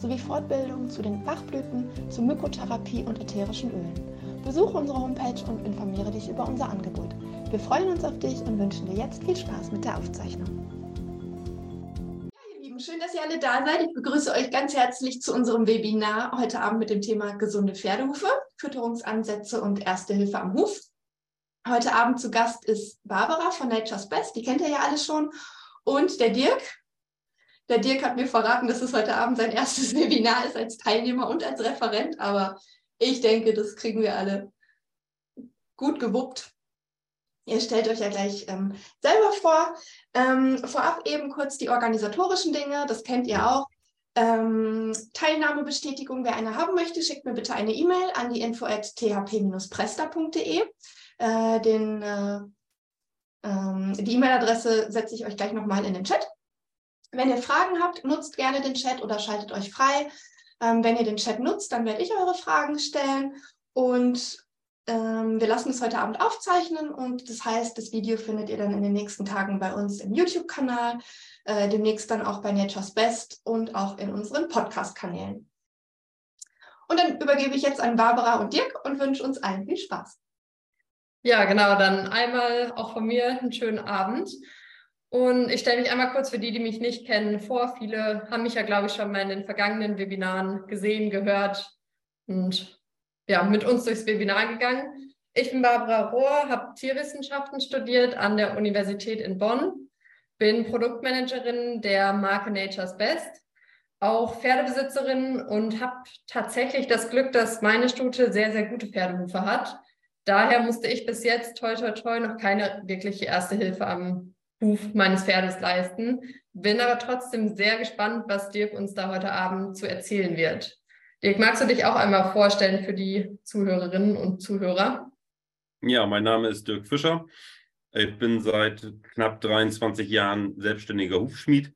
sowie Fortbildungen zu den Bachblüten, zur Mykotherapie und ätherischen Ölen. Besuche unsere Homepage und informiere dich über unser Angebot. Wir freuen uns auf dich und wünschen dir jetzt viel Spaß mit der Aufzeichnung. Ja, ihr Lieben, schön, dass ihr alle da seid. Ich begrüße euch ganz herzlich zu unserem Webinar heute Abend mit dem Thema gesunde Pferdehufe, Fütterungsansätze und Erste Hilfe am Huf. Heute Abend zu Gast ist Barbara von Nature's Best, die kennt ihr ja alle schon, und der Dirk. Der Dirk hat mir verraten, dass es heute Abend sein erstes Webinar ist als Teilnehmer und als Referent, aber ich denke, das kriegen wir alle gut gewuppt. Ihr stellt euch ja gleich ähm, selber vor. Ähm, vorab eben kurz die organisatorischen Dinge, das kennt ihr auch. Ähm, Teilnahmebestätigung, wer eine haben möchte, schickt mir bitte eine E-Mail an die info at thp-presta.de. Äh, den, äh, ähm, die E-Mail-Adresse setze ich euch gleich nochmal in den Chat. Wenn ihr Fragen habt, nutzt gerne den Chat oder schaltet euch frei. Ähm, wenn ihr den Chat nutzt, dann werde ich eure Fragen stellen und ähm, wir lassen es heute Abend aufzeichnen und das heißt, das Video findet ihr dann in den nächsten Tagen bei uns im YouTube-Kanal, äh, demnächst dann auch bei Nature's Best und auch in unseren Podcast-Kanälen. Und dann übergebe ich jetzt an Barbara und Dirk und wünsche uns allen viel Spaß. Ja, genau, dann einmal auch von mir einen schönen Abend. Und ich stelle mich einmal kurz für die, die mich nicht kennen, vor. Viele haben mich ja, glaube ich, schon mal in den vergangenen Webinaren gesehen, gehört und ja, mit uns durchs Webinar gegangen. Ich bin Barbara Rohr, habe Tierwissenschaften studiert an der Universität in Bonn, bin Produktmanagerin der Marke Nature's Best, auch Pferdebesitzerin und habe tatsächlich das Glück, dass meine Stute sehr, sehr gute Pferdehufe hat. Daher musste ich bis jetzt toi toi toi noch keine wirkliche erste Hilfe am Huf meines Pferdes leisten. Bin aber trotzdem sehr gespannt, was Dirk uns da heute Abend zu erzählen wird. Dirk, magst du dich auch einmal vorstellen für die Zuhörerinnen und Zuhörer? Ja, mein Name ist Dirk Fischer. Ich bin seit knapp 23 Jahren selbstständiger Hufschmied,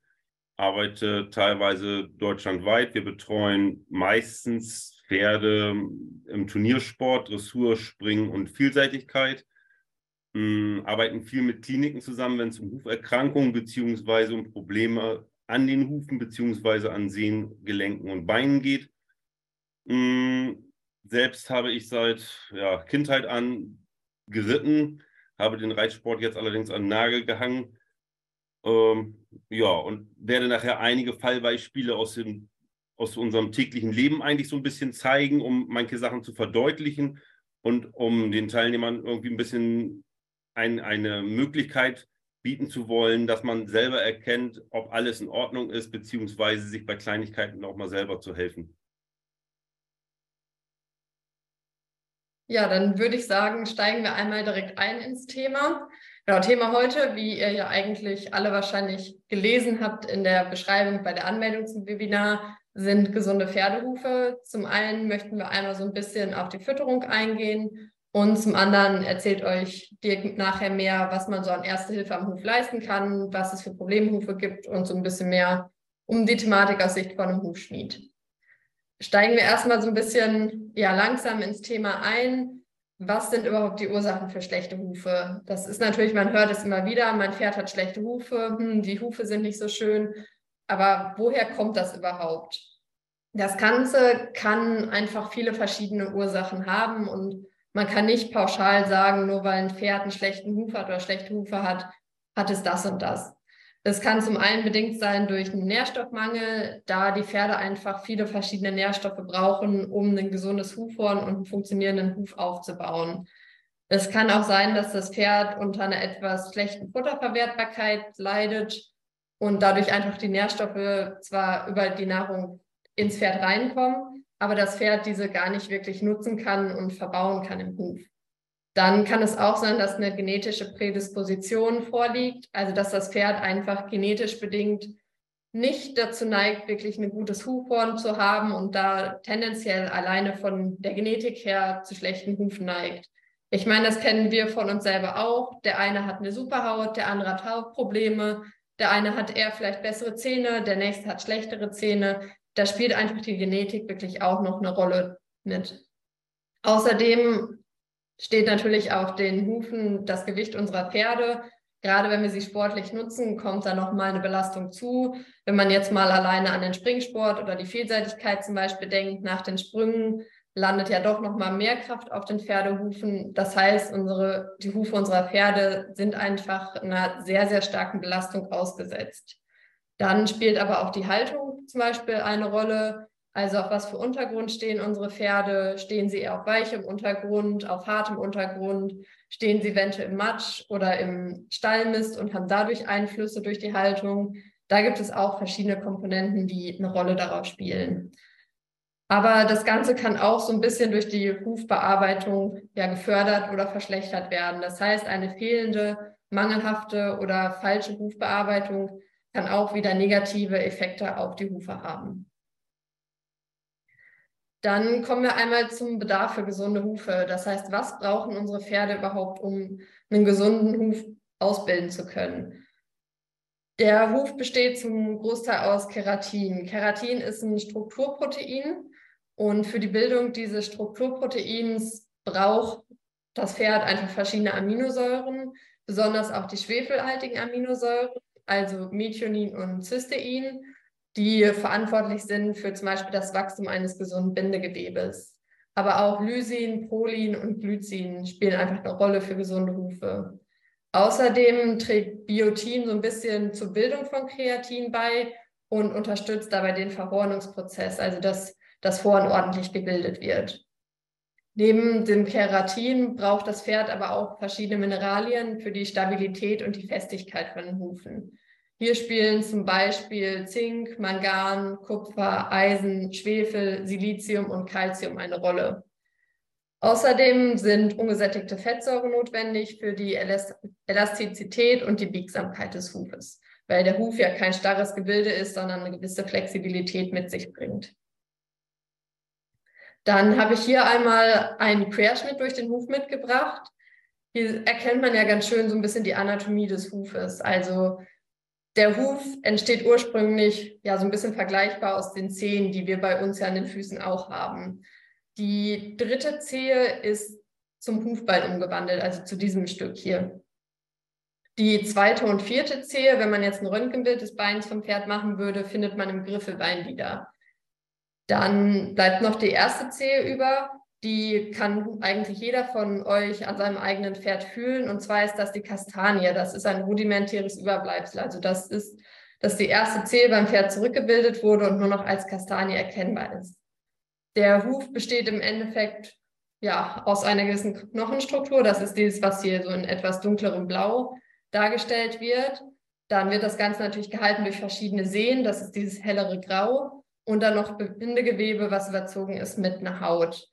arbeite teilweise deutschlandweit. Wir betreuen meistens Pferde im Turniersport, Dressur, Springen und Vielseitigkeit mh, hm, arbeiten viel mit Kliniken zusammen, wenn es um Huferkrankungen beziehungsweise um Probleme an den Hufen beziehungsweise an Sehnen, Gelenken und Beinen geht. Mh, hm, selbst habe ich seit ja, Kindheit an geritten, habe den Reitsport jetzt allerdings an den Nagel gehangen. Ähm, ja, und werde nachher einige Fallbeispiele aus, dem, aus unserem täglichen Leben eigentlich so ein bisschen zeigen, um manche Sachen zu verdeutlichen und um den Teilnehmern irgendwie ein bisschen ein, eine Möglichkeit bieten zu wollen, dass man selber erkennt, ob alles in Ordnung ist, beziehungsweise sich bei Kleinigkeiten auch mal selber zu helfen. Ja, dann würde ich sagen, steigen wir einmal direkt ein ins Thema. Genau, Thema heute, wie ihr ja eigentlich alle wahrscheinlich gelesen habt in der Beschreibung bei der Anmeldung zum Webinar, sind gesunde Pferdehufe. Zum einen möchten wir einmal so ein bisschen auf die Fütterung eingehen und zum anderen erzählt euch Dirk nachher mehr, was man so an Erste Hilfe am Hof leisten kann, was es für Problemhufe gibt und so ein bisschen mehr um die Thematik aus Sicht von einem Hufschmied. Steigen wir erstmal so ein bisschen ja, langsam ins Thema ein. Was sind überhaupt die Ursachen für schlechte Hufe? Das ist natürlich, man hört es immer wieder, mein Pferd hat schlechte Hufe, hm, die Hufe sind nicht so schön. Aber woher kommt das überhaupt? Das Ganze kann einfach viele verschiedene Ursachen haben und man kann nicht pauschal sagen, nur weil ein Pferd einen schlechten Huf hat oder schlechte Hufe hat, hat es das und das. Es kann zum einen bedingt sein durch einen Nährstoffmangel, da die Pferde einfach viele verschiedene Nährstoffe brauchen, um ein gesundes Hufhorn und einen funktionierenden Huf aufzubauen. Es kann auch sein, dass das Pferd unter einer etwas schlechten Futterverwertbarkeit leidet und dadurch einfach die Nährstoffe zwar über die Nahrung ins Pferd reinkommen, aber das Pferd diese gar nicht wirklich nutzen kann und verbauen kann im Huf. Dann kann es auch sein, dass eine genetische Prädisposition vorliegt, also dass das Pferd einfach genetisch bedingt nicht dazu neigt, wirklich ein gutes Hufhorn zu haben und da tendenziell alleine von der Genetik her zu schlechten Hufen neigt. Ich meine, das kennen wir von uns selber auch. Der eine hat eine Superhaut, der andere hat Hautprobleme, der eine hat eher vielleicht bessere Zähne, der nächste hat schlechtere Zähne. Da spielt einfach die Genetik wirklich auch noch eine Rolle mit. Außerdem steht natürlich auch den Hufen das Gewicht unserer Pferde. Gerade wenn wir sie sportlich nutzen, kommt da nochmal eine Belastung zu. Wenn man jetzt mal alleine an den Springsport oder die Vielseitigkeit zum Beispiel denkt, nach den Sprüngen landet ja doch nochmal mehr Kraft auf den Pferdehufen. Das heißt, unsere, die Hufe unserer Pferde sind einfach einer sehr, sehr starken Belastung ausgesetzt. Dann spielt aber auch die Haltung zum Beispiel eine Rolle. Also auf was für Untergrund stehen unsere Pferde? Stehen sie eher auf weichem Untergrund, auf hartem Untergrund? Stehen sie eventuell im Matsch oder im Stallmist und haben dadurch Einflüsse durch die Haltung? Da gibt es auch verschiedene Komponenten, die eine Rolle darauf spielen. Aber das Ganze kann auch so ein bisschen durch die Hufbearbeitung ja gefördert oder verschlechtert werden. Das heißt, eine fehlende, mangelhafte oder falsche Hufbearbeitung kann auch wieder negative Effekte auf die Hufe haben. Dann kommen wir einmal zum Bedarf für gesunde Hufe. Das heißt, was brauchen unsere Pferde überhaupt, um einen gesunden Huf ausbilden zu können? Der Huf besteht zum Großteil aus Keratin. Keratin ist ein Strukturprotein und für die Bildung dieses Strukturproteins braucht das Pferd einfach verschiedene Aminosäuren, besonders auch die schwefelhaltigen Aminosäuren, also Methionin und Cystein die verantwortlich sind für zum Beispiel das Wachstum eines gesunden Bindegewebes. Aber auch Lysin, Prolin und Glycin spielen einfach eine Rolle für gesunde Hufe. Außerdem trägt Biotin so ein bisschen zur Bildung von Kreatin bei und unterstützt dabei den Verhornungsprozess, also dass das Horn ordentlich gebildet wird. Neben dem Keratin braucht das Pferd aber auch verschiedene Mineralien für die Stabilität und die Festigkeit von den Hufen. Hier spielen zum Beispiel Zink, Mangan, Kupfer, Eisen, Schwefel, Silizium und Calcium eine Rolle. Außerdem sind ungesättigte Fettsäuren notwendig für die Elastizität und die Biegsamkeit des Hufes, weil der Huf ja kein starres Gebilde ist, sondern eine gewisse Flexibilität mit sich bringt. Dann habe ich hier einmal einen Querschnitt durch den Huf mitgebracht. Hier erkennt man ja ganz schön so ein bisschen die Anatomie des Hufes. Also der Huf entsteht ursprünglich ja so ein bisschen vergleichbar aus den Zehen, die wir bei uns ja an den Füßen auch haben. Die dritte Zehe ist zum Hufbein umgewandelt, also zu diesem Stück hier. Die zweite und vierte Zehe, wenn man jetzt ein Röntgenbild des Beins vom Pferd machen würde, findet man im Griffelbein wieder. Dann bleibt noch die erste Zehe über die kann eigentlich jeder von euch an seinem eigenen Pferd fühlen. Und zwar ist das die Kastanie. Das ist ein rudimentäres Überbleibsel. Also das ist, dass die erste Zehe beim Pferd zurückgebildet wurde und nur noch als Kastanie erkennbar ist. Der Huf besteht im Endeffekt ja, aus einer gewissen Knochenstruktur. Das ist dieses, was hier so in etwas dunklerem Blau dargestellt wird. Dann wird das Ganze natürlich gehalten durch verschiedene Sehnen. Das ist dieses hellere Grau. Und dann noch Bindegewebe, was überzogen ist mit einer Haut.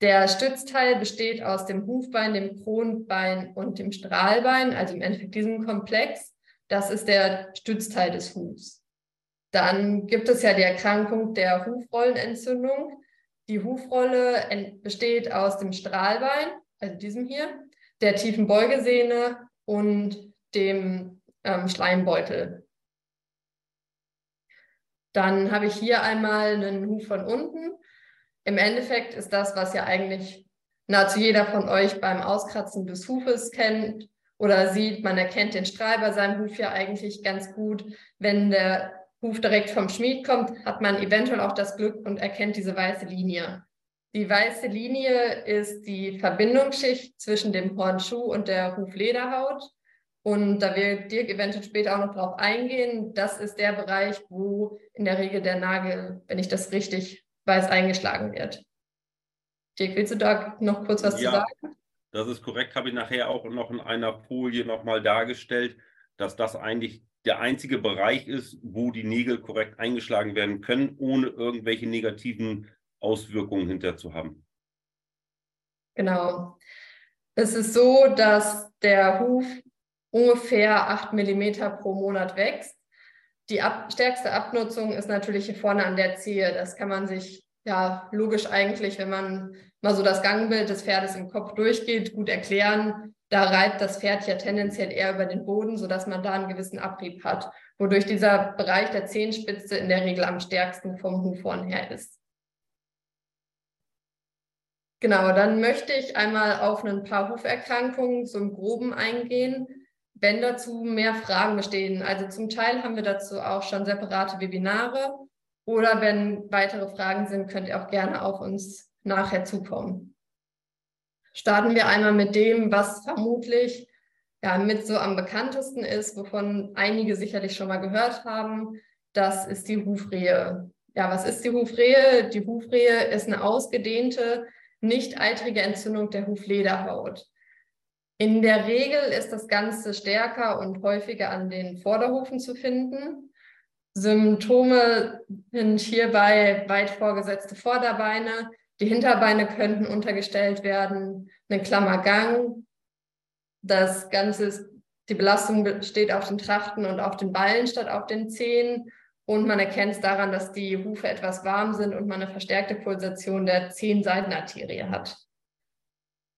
Der Stützteil besteht aus dem Hufbein, dem Kronbein und dem Strahlbein, also im Endeffekt diesem Komplex. Das ist der Stützteil des Hufs. Dann gibt es ja die Erkrankung der Hufrollenentzündung. Die Hufrolle besteht aus dem Strahlbein, also diesem hier, der tiefen Beugesehne und dem ähm, Schleimbeutel. Dann habe ich hier einmal einen Huf von unten im Endeffekt ist das, was ja eigentlich nahezu jeder von euch beim Auskratzen des Hufes kennt oder sieht, man erkennt den Strahl bei seinem Huf ja eigentlich ganz gut. Wenn der Huf direkt vom Schmied kommt, hat man eventuell auch das Glück und erkennt diese weiße Linie. Die weiße Linie ist die Verbindungsschicht zwischen dem Hornschuh und der Huflederhaut. Und da wird Dirk eventuell später auch noch drauf eingehen. Das ist der Bereich, wo in der Regel der Nagel, wenn ich das richtig weil es eingeschlagen wird. Dirk, willst du da noch kurz was ja, zu sagen? Das ist korrekt, habe ich nachher auch noch in einer Folie nochmal dargestellt, dass das eigentlich der einzige Bereich ist, wo die Nägel korrekt eingeschlagen werden können, ohne irgendwelche negativen Auswirkungen hinter zu haben. Genau. Es ist so, dass der Huf ungefähr 8 mm pro Monat wächst. Die ab, stärkste Abnutzung ist natürlich hier vorne an der Zehe. Das kann man sich ja logisch eigentlich, wenn man mal so das Gangbild des Pferdes im Kopf durchgeht, gut erklären. Da reibt das Pferd ja tendenziell eher über den Boden, sodass man da einen gewissen Abrieb hat, wodurch dieser Bereich der Zehenspitze in der Regel am stärksten vom Huf vorn her ist. Genau, dann möchte ich einmal auf ein paar Huferkrankungen im Groben eingehen, wenn dazu mehr Fragen bestehen. Also zum Teil haben wir dazu auch schon separate Webinare oder wenn weitere Fragen sind, könnt ihr auch gerne auf uns nachher zukommen. Starten wir einmal mit dem, was vermutlich ja, mit so am bekanntesten ist, wovon einige sicherlich schon mal gehört haben. Das ist die Hufrehe. Ja, was ist die Hufrehe? Die Hufrehe ist eine ausgedehnte, nicht eitrige Entzündung der Huflederhaut. In der Regel ist das Ganze stärker und häufiger an den Vorderhufen zu finden. Symptome sind hierbei weit vorgesetzte Vorderbeine. Die Hinterbeine könnten untergestellt werden, ein Klammergang. Das Ganze ist, die Belastung besteht auf den Trachten und auf den Ballen statt auf den Zehen. Und man erkennt es daran, dass die Hufe etwas warm sind und man eine verstärkte Pulsation der Zehenseitenarterie hat.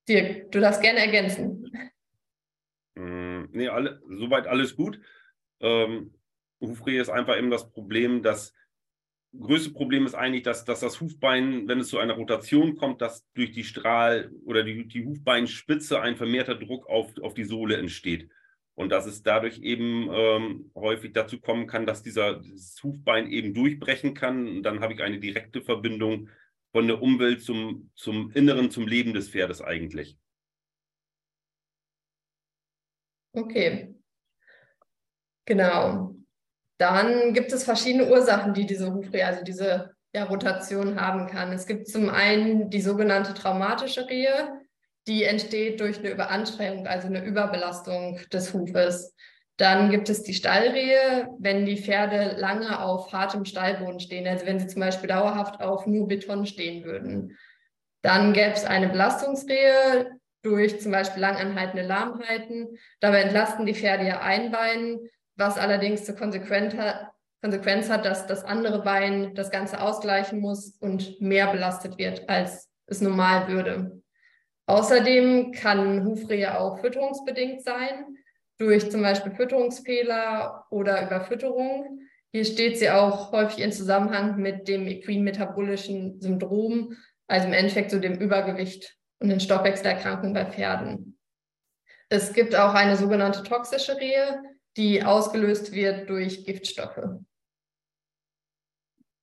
Dirk, du darfst gerne ergänzen. Mm, nee, alle, soweit alles gut. Ähm, Hufrehe ist einfach eben das Problem, dass größte Problem ist eigentlich, dass, dass das Hufbein, wenn es zu einer Rotation kommt, dass durch die Strahl- oder die, die Hufbeinspitze ein vermehrter Druck auf, auf die Sohle entsteht. Und dass es dadurch eben ähm, häufig dazu kommen kann, dass dieser dieses Hufbein eben durchbrechen kann. Und dann habe ich eine direkte Verbindung von der Umwelt zum, zum Inneren, zum Leben des Pferdes eigentlich. Okay. Genau. Dann gibt es verschiedene Ursachen, die diese Hufrehe, also diese ja, Rotation haben kann. Es gibt zum einen die sogenannte traumatische Rehe, die entsteht durch eine Überanstrengung, also eine Überbelastung des Hufes. Dann gibt es die Stallrehe, wenn die Pferde lange auf hartem Stallboden stehen, also wenn sie zum Beispiel dauerhaft auf nur Beton stehen würden. Dann gäbe es eine Belastungsrehe durch zum Beispiel langanhaltende Lahmheiten. Dabei entlasten die Pferde ihr Einbein, was allerdings zur Konsequenz hat, Konsequenz hat, dass das andere Bein das Ganze ausgleichen muss und mehr belastet wird, als es normal würde. Außerdem kann Hufrehe auch fütterungsbedingt sein, durch zum Beispiel Fütterungsfehler oder Überfütterung. Hier steht sie auch häufig in Zusammenhang mit dem equin-metabolischen Syndrom, also im Endeffekt so dem Übergewicht und den Stoffwechselerkrankungen bei Pferden. Es gibt auch eine sogenannte toxische Rehe, die ausgelöst wird durch Giftstoffe.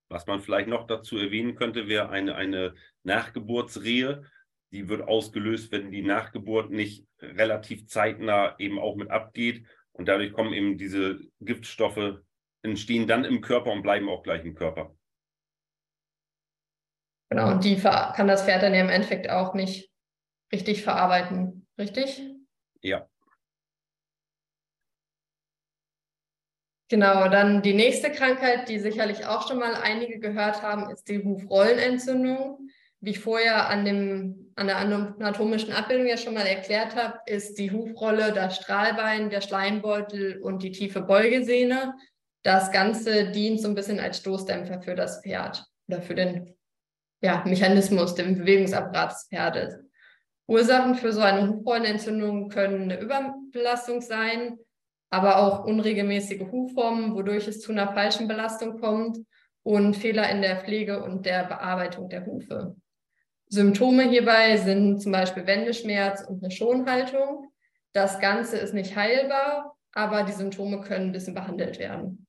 Was man vielleicht noch dazu erwähnen könnte, wäre eine, eine Nachgeburtsrehe die wird ausgelöst, wenn die Nachgeburt nicht relativ zeitnah eben auch mit abgeht. Und dadurch kommen eben diese Giftstoffe, entstehen dann im Körper und bleiben auch gleich im Körper. Genau, und die kann das Pferd dann ja im Endeffekt auch nicht richtig verarbeiten, richtig? Ja. Genau, dann die nächste Krankheit, die sicherlich auch schon mal einige gehört haben, ist die Hufrollenentzündung wie ich vorher an, dem, an der anatomischen Abbildung ja schon mal erklärt habe, ist die Hufrolle das Strahlbein, der Schleimbeutel und die tiefe Beugesehne. Das Ganze dient so ein bisschen als Stoßdämpfer für das Pferd oder für den ja, Mechanismus, den Bewegungsapparat des Pferdes. Ursachen für so eine Hufrollenentzündung können eine Überbelastung sein, aber auch unregelmäßige Hufformen, wodurch es zu einer falschen Belastung kommt und Fehler in der Pflege und der Bearbeitung der Hufe. Symptome hierbei sind zum Beispiel Wendeschmerz und eine Schonhaltung. Das Ganze ist nicht heilbar, aber die Symptome können ein bisschen behandelt werden.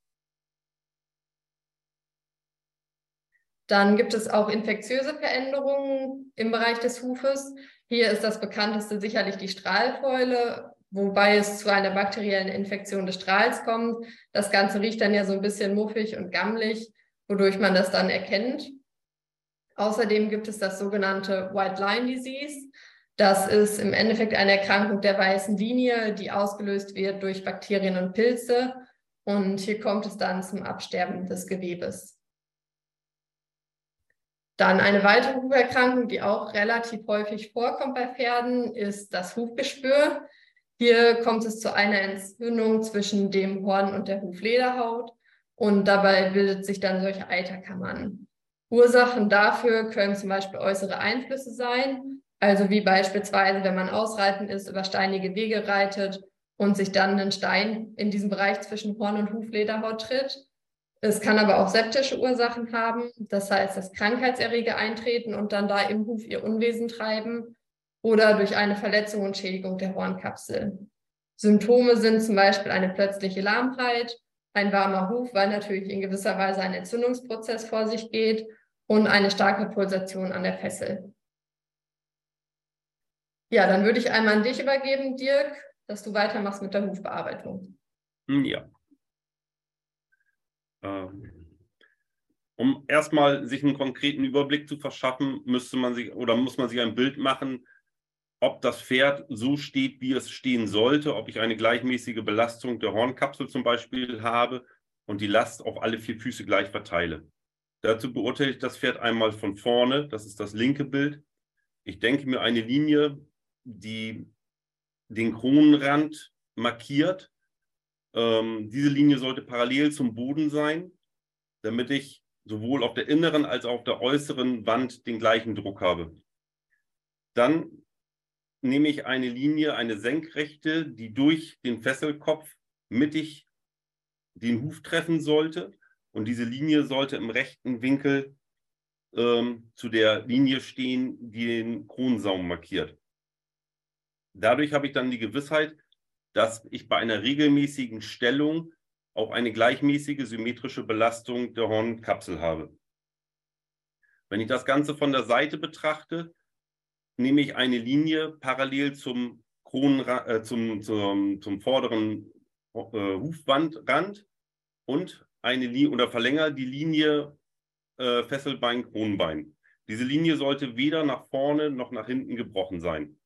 Dann gibt es auch infektiöse Veränderungen im Bereich des Hufes. Hier ist das bekannteste sicherlich die Strahlfäule, wobei es zu einer bakteriellen Infektion des Strahls kommt. Das Ganze riecht dann ja so ein bisschen muffig und gammelig, wodurch man das dann erkennt. Außerdem gibt es das sogenannte White Line Disease. Das ist im Endeffekt eine Erkrankung der weißen Linie, die ausgelöst wird durch Bakterien und Pilze. Und hier kommt es dann zum Absterben des Gewebes. Dann eine weitere Huferkrankung, die auch relativ häufig vorkommt bei Pferden, ist das Hufgespür. Hier kommt es zu einer Entzündung zwischen dem Horn und der Huflederhaut. und dabei bildet sich dann solche Eiterkammern. Ursachen dafür können zum Beispiel äußere Einflüsse sein, also wie beispielsweise, wenn man ausreiten ist, über steinige Wege reitet und sich dann ein Stein in diesem Bereich zwischen Horn- und Huflederhaut tritt. Es kann aber auch septische Ursachen haben, das heißt, dass Krankheitserreger eintreten und dann da im Huf ihr Unwesen treiben oder durch eine Verletzung und Schädigung der Hornkapsel. Symptome sind zum Beispiel eine plötzliche Lahmheit, ein warmer Huf, weil natürlich in gewisser Weise ein Entzündungsprozess vor sich geht und eine starke Pulsation an der Fessel. Ja, dann würde ich einmal an dich übergeben, Dirk, dass du weitermachst mit der Hufbearbeitung. Hm, ja. Ähm, um erstmal sich einen konkreten Überblick zu verschaffen, müsste man sich oder muss man sich ein Bild machen, ob das Pferd so steht, wie es stehen sollte, ob ich eine gleichmäßige Belastung der Hornkapsel zum Beispiel habe und die Last auf alle vier Füße gleich verteile. Dazu beurteile ich das Pferd einmal von vorne, das ist das linke Bild. Ich denke mir eine Linie, die den Kronenrand markiert. Ähm, diese Linie sollte parallel zum Boden sein, damit ich sowohl auf der inneren als auch auf der äußeren Wand den gleichen Druck habe. Dann nehme ich eine Linie, eine senkrechte, die durch den Fesselkopf mittig den Huf treffen sollte. Und diese Linie sollte im rechten Winkel ähm, zu der Linie stehen, die den Kronensaum markiert. Dadurch habe ich dann die Gewissheit, dass ich bei einer regelmäßigen Stellung auch eine gleichmäßige symmetrische Belastung der Hornkapsel habe. Wenn ich das Ganze von der Seite betrachte, nehme ich eine Linie parallel zum, Kronenra äh, zum, zum, zum vorderen äh, Hufwandrand und eine Linie oder verlängere die Linie äh, Fesselbein, Kronbein. Diese Linie sollte weder nach vorne noch nach hinten gebrochen sein.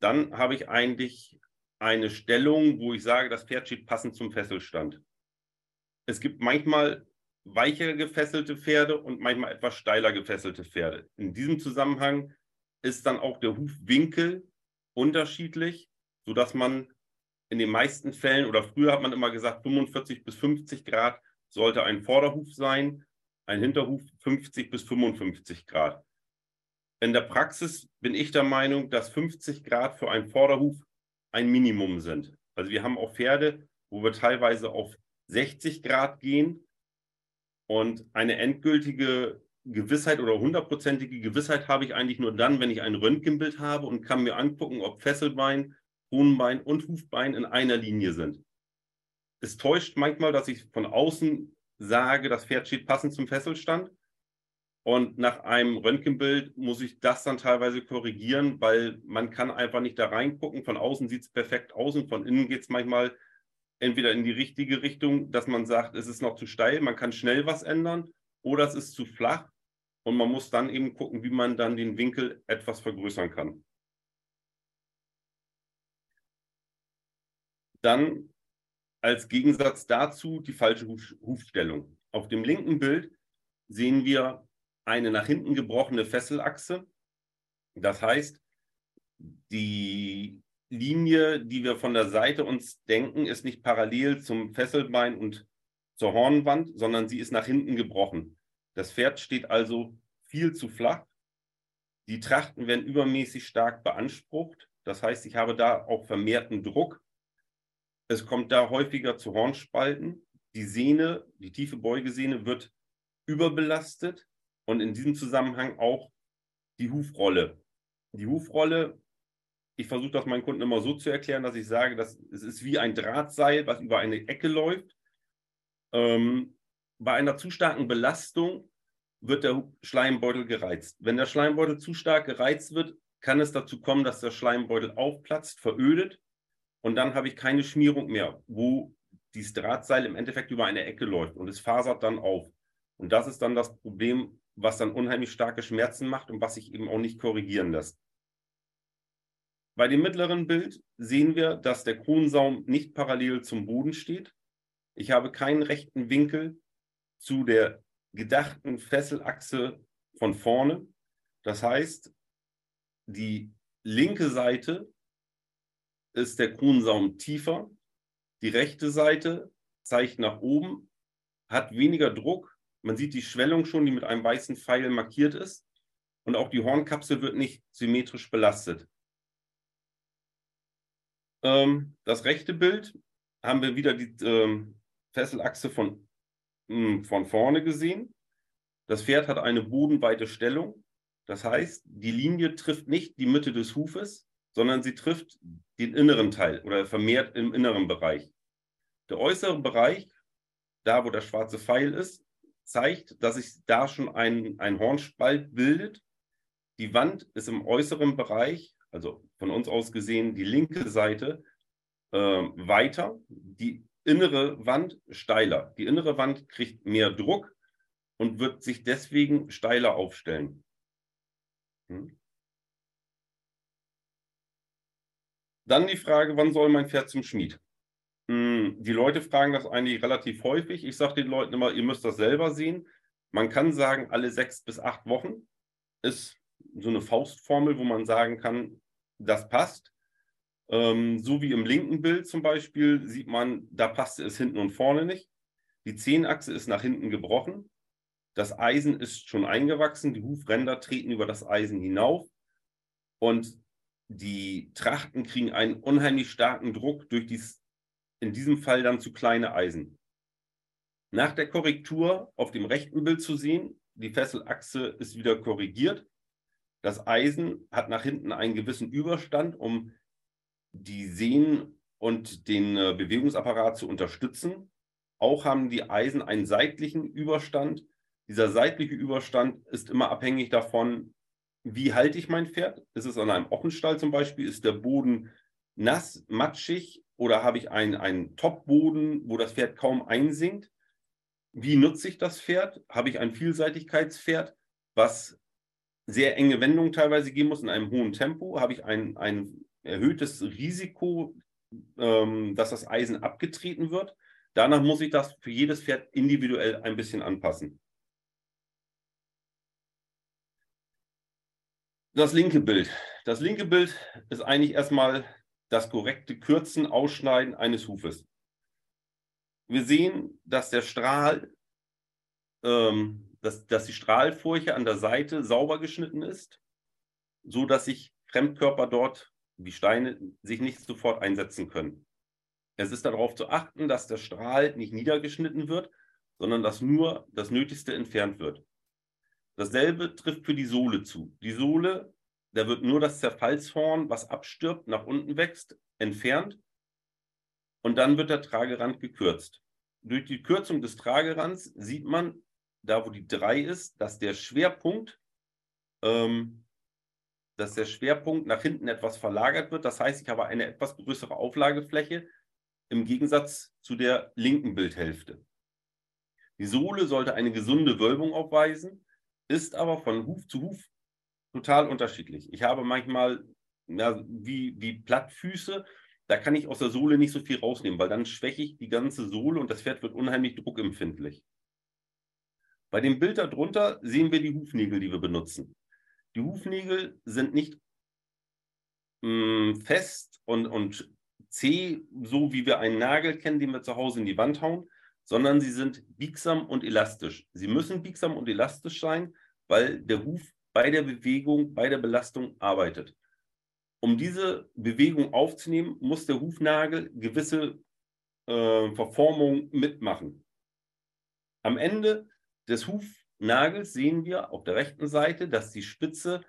Dann habe ich eigentlich eine Stellung, wo ich sage, das Pferd steht passend zum Fesselstand. Es gibt manchmal weicher gefesselte Pferde und manchmal etwas steiler gefesselte Pferde. In diesem Zusammenhang ist dann auch der Hufwinkel unterschiedlich, sodass man in den meisten Fällen oder früher hat man immer gesagt, 45 bis 50 Grad sollte ein Vorderhuf sein, ein Hinterhuf 50 bis 55 Grad. In der Praxis bin ich der Meinung, dass 50 Grad für einen Vorderhuf ein Minimum sind. Also wir haben auch Pferde, wo wir teilweise auf 60 Grad gehen und eine endgültige Gewissheit oder hundertprozentige Gewissheit habe ich eigentlich nur dann, wenn ich ein Röntgenbild habe und kann mir angucken, ob Fesselbein, Kronenbein und Hufbein in einer Linie sind. Es täuscht manchmal, dass ich von außen sage, das Pferd steht passend zum Fesselstand. Und nach einem Röntgenbild muss ich das dann teilweise korrigieren, weil man kann einfach nicht da reingucken. Von außen sieht es perfekt aus und von innen geht es manchmal entweder in die richtige Richtung, dass man sagt, es ist noch zu steil, man kann schnell was ändern, oder es ist zu flach und man muss dann eben gucken, wie man dann den Winkel etwas vergrößern kann. Dann als Gegensatz dazu die falsche Hufstellung. Auf dem linken Bild sehen wir eine nach hinten gebrochene Fesselachse. Das heißt, die Linie, die wir von der Seite uns denken, ist nicht parallel zum Fesselbein und zur Hornwand, sondern sie ist nach hinten gebrochen. Das Pferd steht also viel zu flach. Die Trachten werden übermäßig stark beansprucht. Das heißt, ich habe da auch vermehrten Druck. Es kommt da häufiger zu Hornspalten. Die Sehne, die tiefe Beugesehne wird überbelastet und in diesem Zusammenhang auch die Hufrolle. Die Hufrolle, ich versuche das meinen Kunden immer so zu erklären, dass ich sage, dass es ist wie ein Drahtseil, was über eine Ecke läuft. Ähm, bei einer zu starken Belastung wird der Schleimbeutel gereizt. Wenn der Schleimbeutel zu stark gereizt wird, kann es dazu kommen, dass der Schleimbeutel aufplatzt, verödet und dann habe ich keine Schmierung mehr, wo dieses Drahtseil im Endeffekt über eine Ecke läuft und es fasert dann auf. Und das ist dann das Problem, was dann unheimlich starke Schmerzen macht und was sich eben auch nicht korrigieren lässt. Bei dem mittleren Bild sehen wir, dass der Kronsaum nicht parallel zum Boden steht. Ich habe keinen rechten Winkel zu der gedachten Fesselachse von vorne. Das heißt, die linke Seite ist der Kronsaum tiefer, die rechte Seite zeigt nach oben hat weniger Druck. Man sieht die Schwellung schon, die mit einem weißen Pfeil markiert ist. Und auch die Hornkapsel wird nicht symmetrisch belastet. Ähm, das rechte Bild haben wir wieder die ähm, Fesselachse von, mh, hm, von vorne gesehen. Das Pferd hat eine bodenweite Stellung. Das heißt, die Linie trifft nicht die Mitte des Hufes, sondern sie trifft den inneren Teil oder vermehrt im inneren Bereich. Der äußere Bereich, da wo der schwarze Pfeil ist, zeigt, dass sich da schon ein, ein Hornspalt bildet. Die Wand ist im äußeren Bereich, also von uns aus gesehen die linke Seite, äh, weiter, die innere Wand steiler. Die innere Wand kriegt mehr Druck und wird sich deswegen steiler aufstellen. Hm? Dann die Frage, wann soll mein Pferd zum Schmied? Hm, die Leute fragen das eigentlich relativ häufig. Ich sage den Leuten immer, ihr müsst das selber sehen. Man kann sagen, alle sechs bis acht Wochen ist so eine Faustformel, wo man sagen kann, das passt. Ähm, so wie im linken Bild zum Beispiel sieht man, da passte es hinten und vorne nicht. Die Zehenachse ist nach hinten gebrochen. Das Eisen ist schon eingewachsen, die Hufränder treten über das Eisen hinauf und die Trachten kriegen einen unheimlich starken Druck durch dies, in diesem Fall dann zu kleine Eisen. Nach der Korrektur auf dem rechten Bild zu sehen, die Fesselachse ist wieder korrigiert. Das Eisen hat nach hinten einen gewissen Überstand, um die Sehnen und den äh, Bewegungsapparat zu unterstützen. Auch haben die Eisen einen seitlichen Überstand, dieser seitliche Überstand ist immer abhängig davon, wie halte ich mein Pferd? Ist es an einem Offenstall zum Beispiel? Ist der Boden nass, matschig oder habe ich einen, einen Top-Boden, wo das Pferd kaum einsinkt? Wie nutze ich das Pferd? Habe ich ein Vielseitigkeitspferd, was sehr enge Wendungen teilweise geben muss in einem hohen Tempo? Habe ich ein, ein erhöhtes Risiko, ähm, dass das Eisen abgetreten wird? Danach muss ich das für jedes Pferd individuell ein bisschen anpassen. Das linke Bild. Das linke Bild ist eigentlich erstmal das korrekte Kürzen, Ausschneiden eines Hufes. Wir sehen, dass der Strahl, ähm, dass, dass die Strahlfurche an der Seite sauber geschnitten ist, so dass sich Fremdkörper dort wie Steine sich nicht sofort einsetzen können. Es ist darauf zu achten, dass der Strahl nicht niedergeschnitten wird, sondern dass nur das Nötigste entfernt wird. Dasselbe trifft für die Sohle zu. Die Sohle, da wird nur das Zerfallshorn, was abstirbt, nach unten wächst, entfernt und dann wird der Tragerand gekürzt. Durch die Kürzung des Tragerands sieht man, da wo die 3 ist, dass der Schwerpunkt, ähm, dass der Schwerpunkt nach hinten etwas verlagert wird. Das heißt, ich habe eine etwas größere Auflagefläche im Gegensatz zu der linken Bildhälfte. Die Sohle sollte eine gesunde Wölbung aufweisen ist aber von Huf zu Huf total unterschiedlich. Ich habe manchmal ja, wie, wie Plattfüße, da kann ich aus der Sohle nicht so viel rausnehmen, weil dann schwäche ich die ganze Sohle und das Pferd wird unheimlich druckempfindlich. Bei dem Bild darunter sehen wir die Hufnägel, die wir benutzen. Die Hufnägel sind nicht mh, mm, fest und, und zäh, so wie wir einen Nagel kennen, den wir zu Hause in die Wand hauen, sondern sie sind biegsam und elastisch. Sie müssen biegsam und elastisch sein, weil der Huf bei der Bewegung, bei der Belastung arbeitet. Um diese Bewegung aufzunehmen, muss der Hufnagel gewisse äh, Verformungen mitmachen. Am Ende des Hufnagels sehen wir auf der rechten Seite, dass die Spitze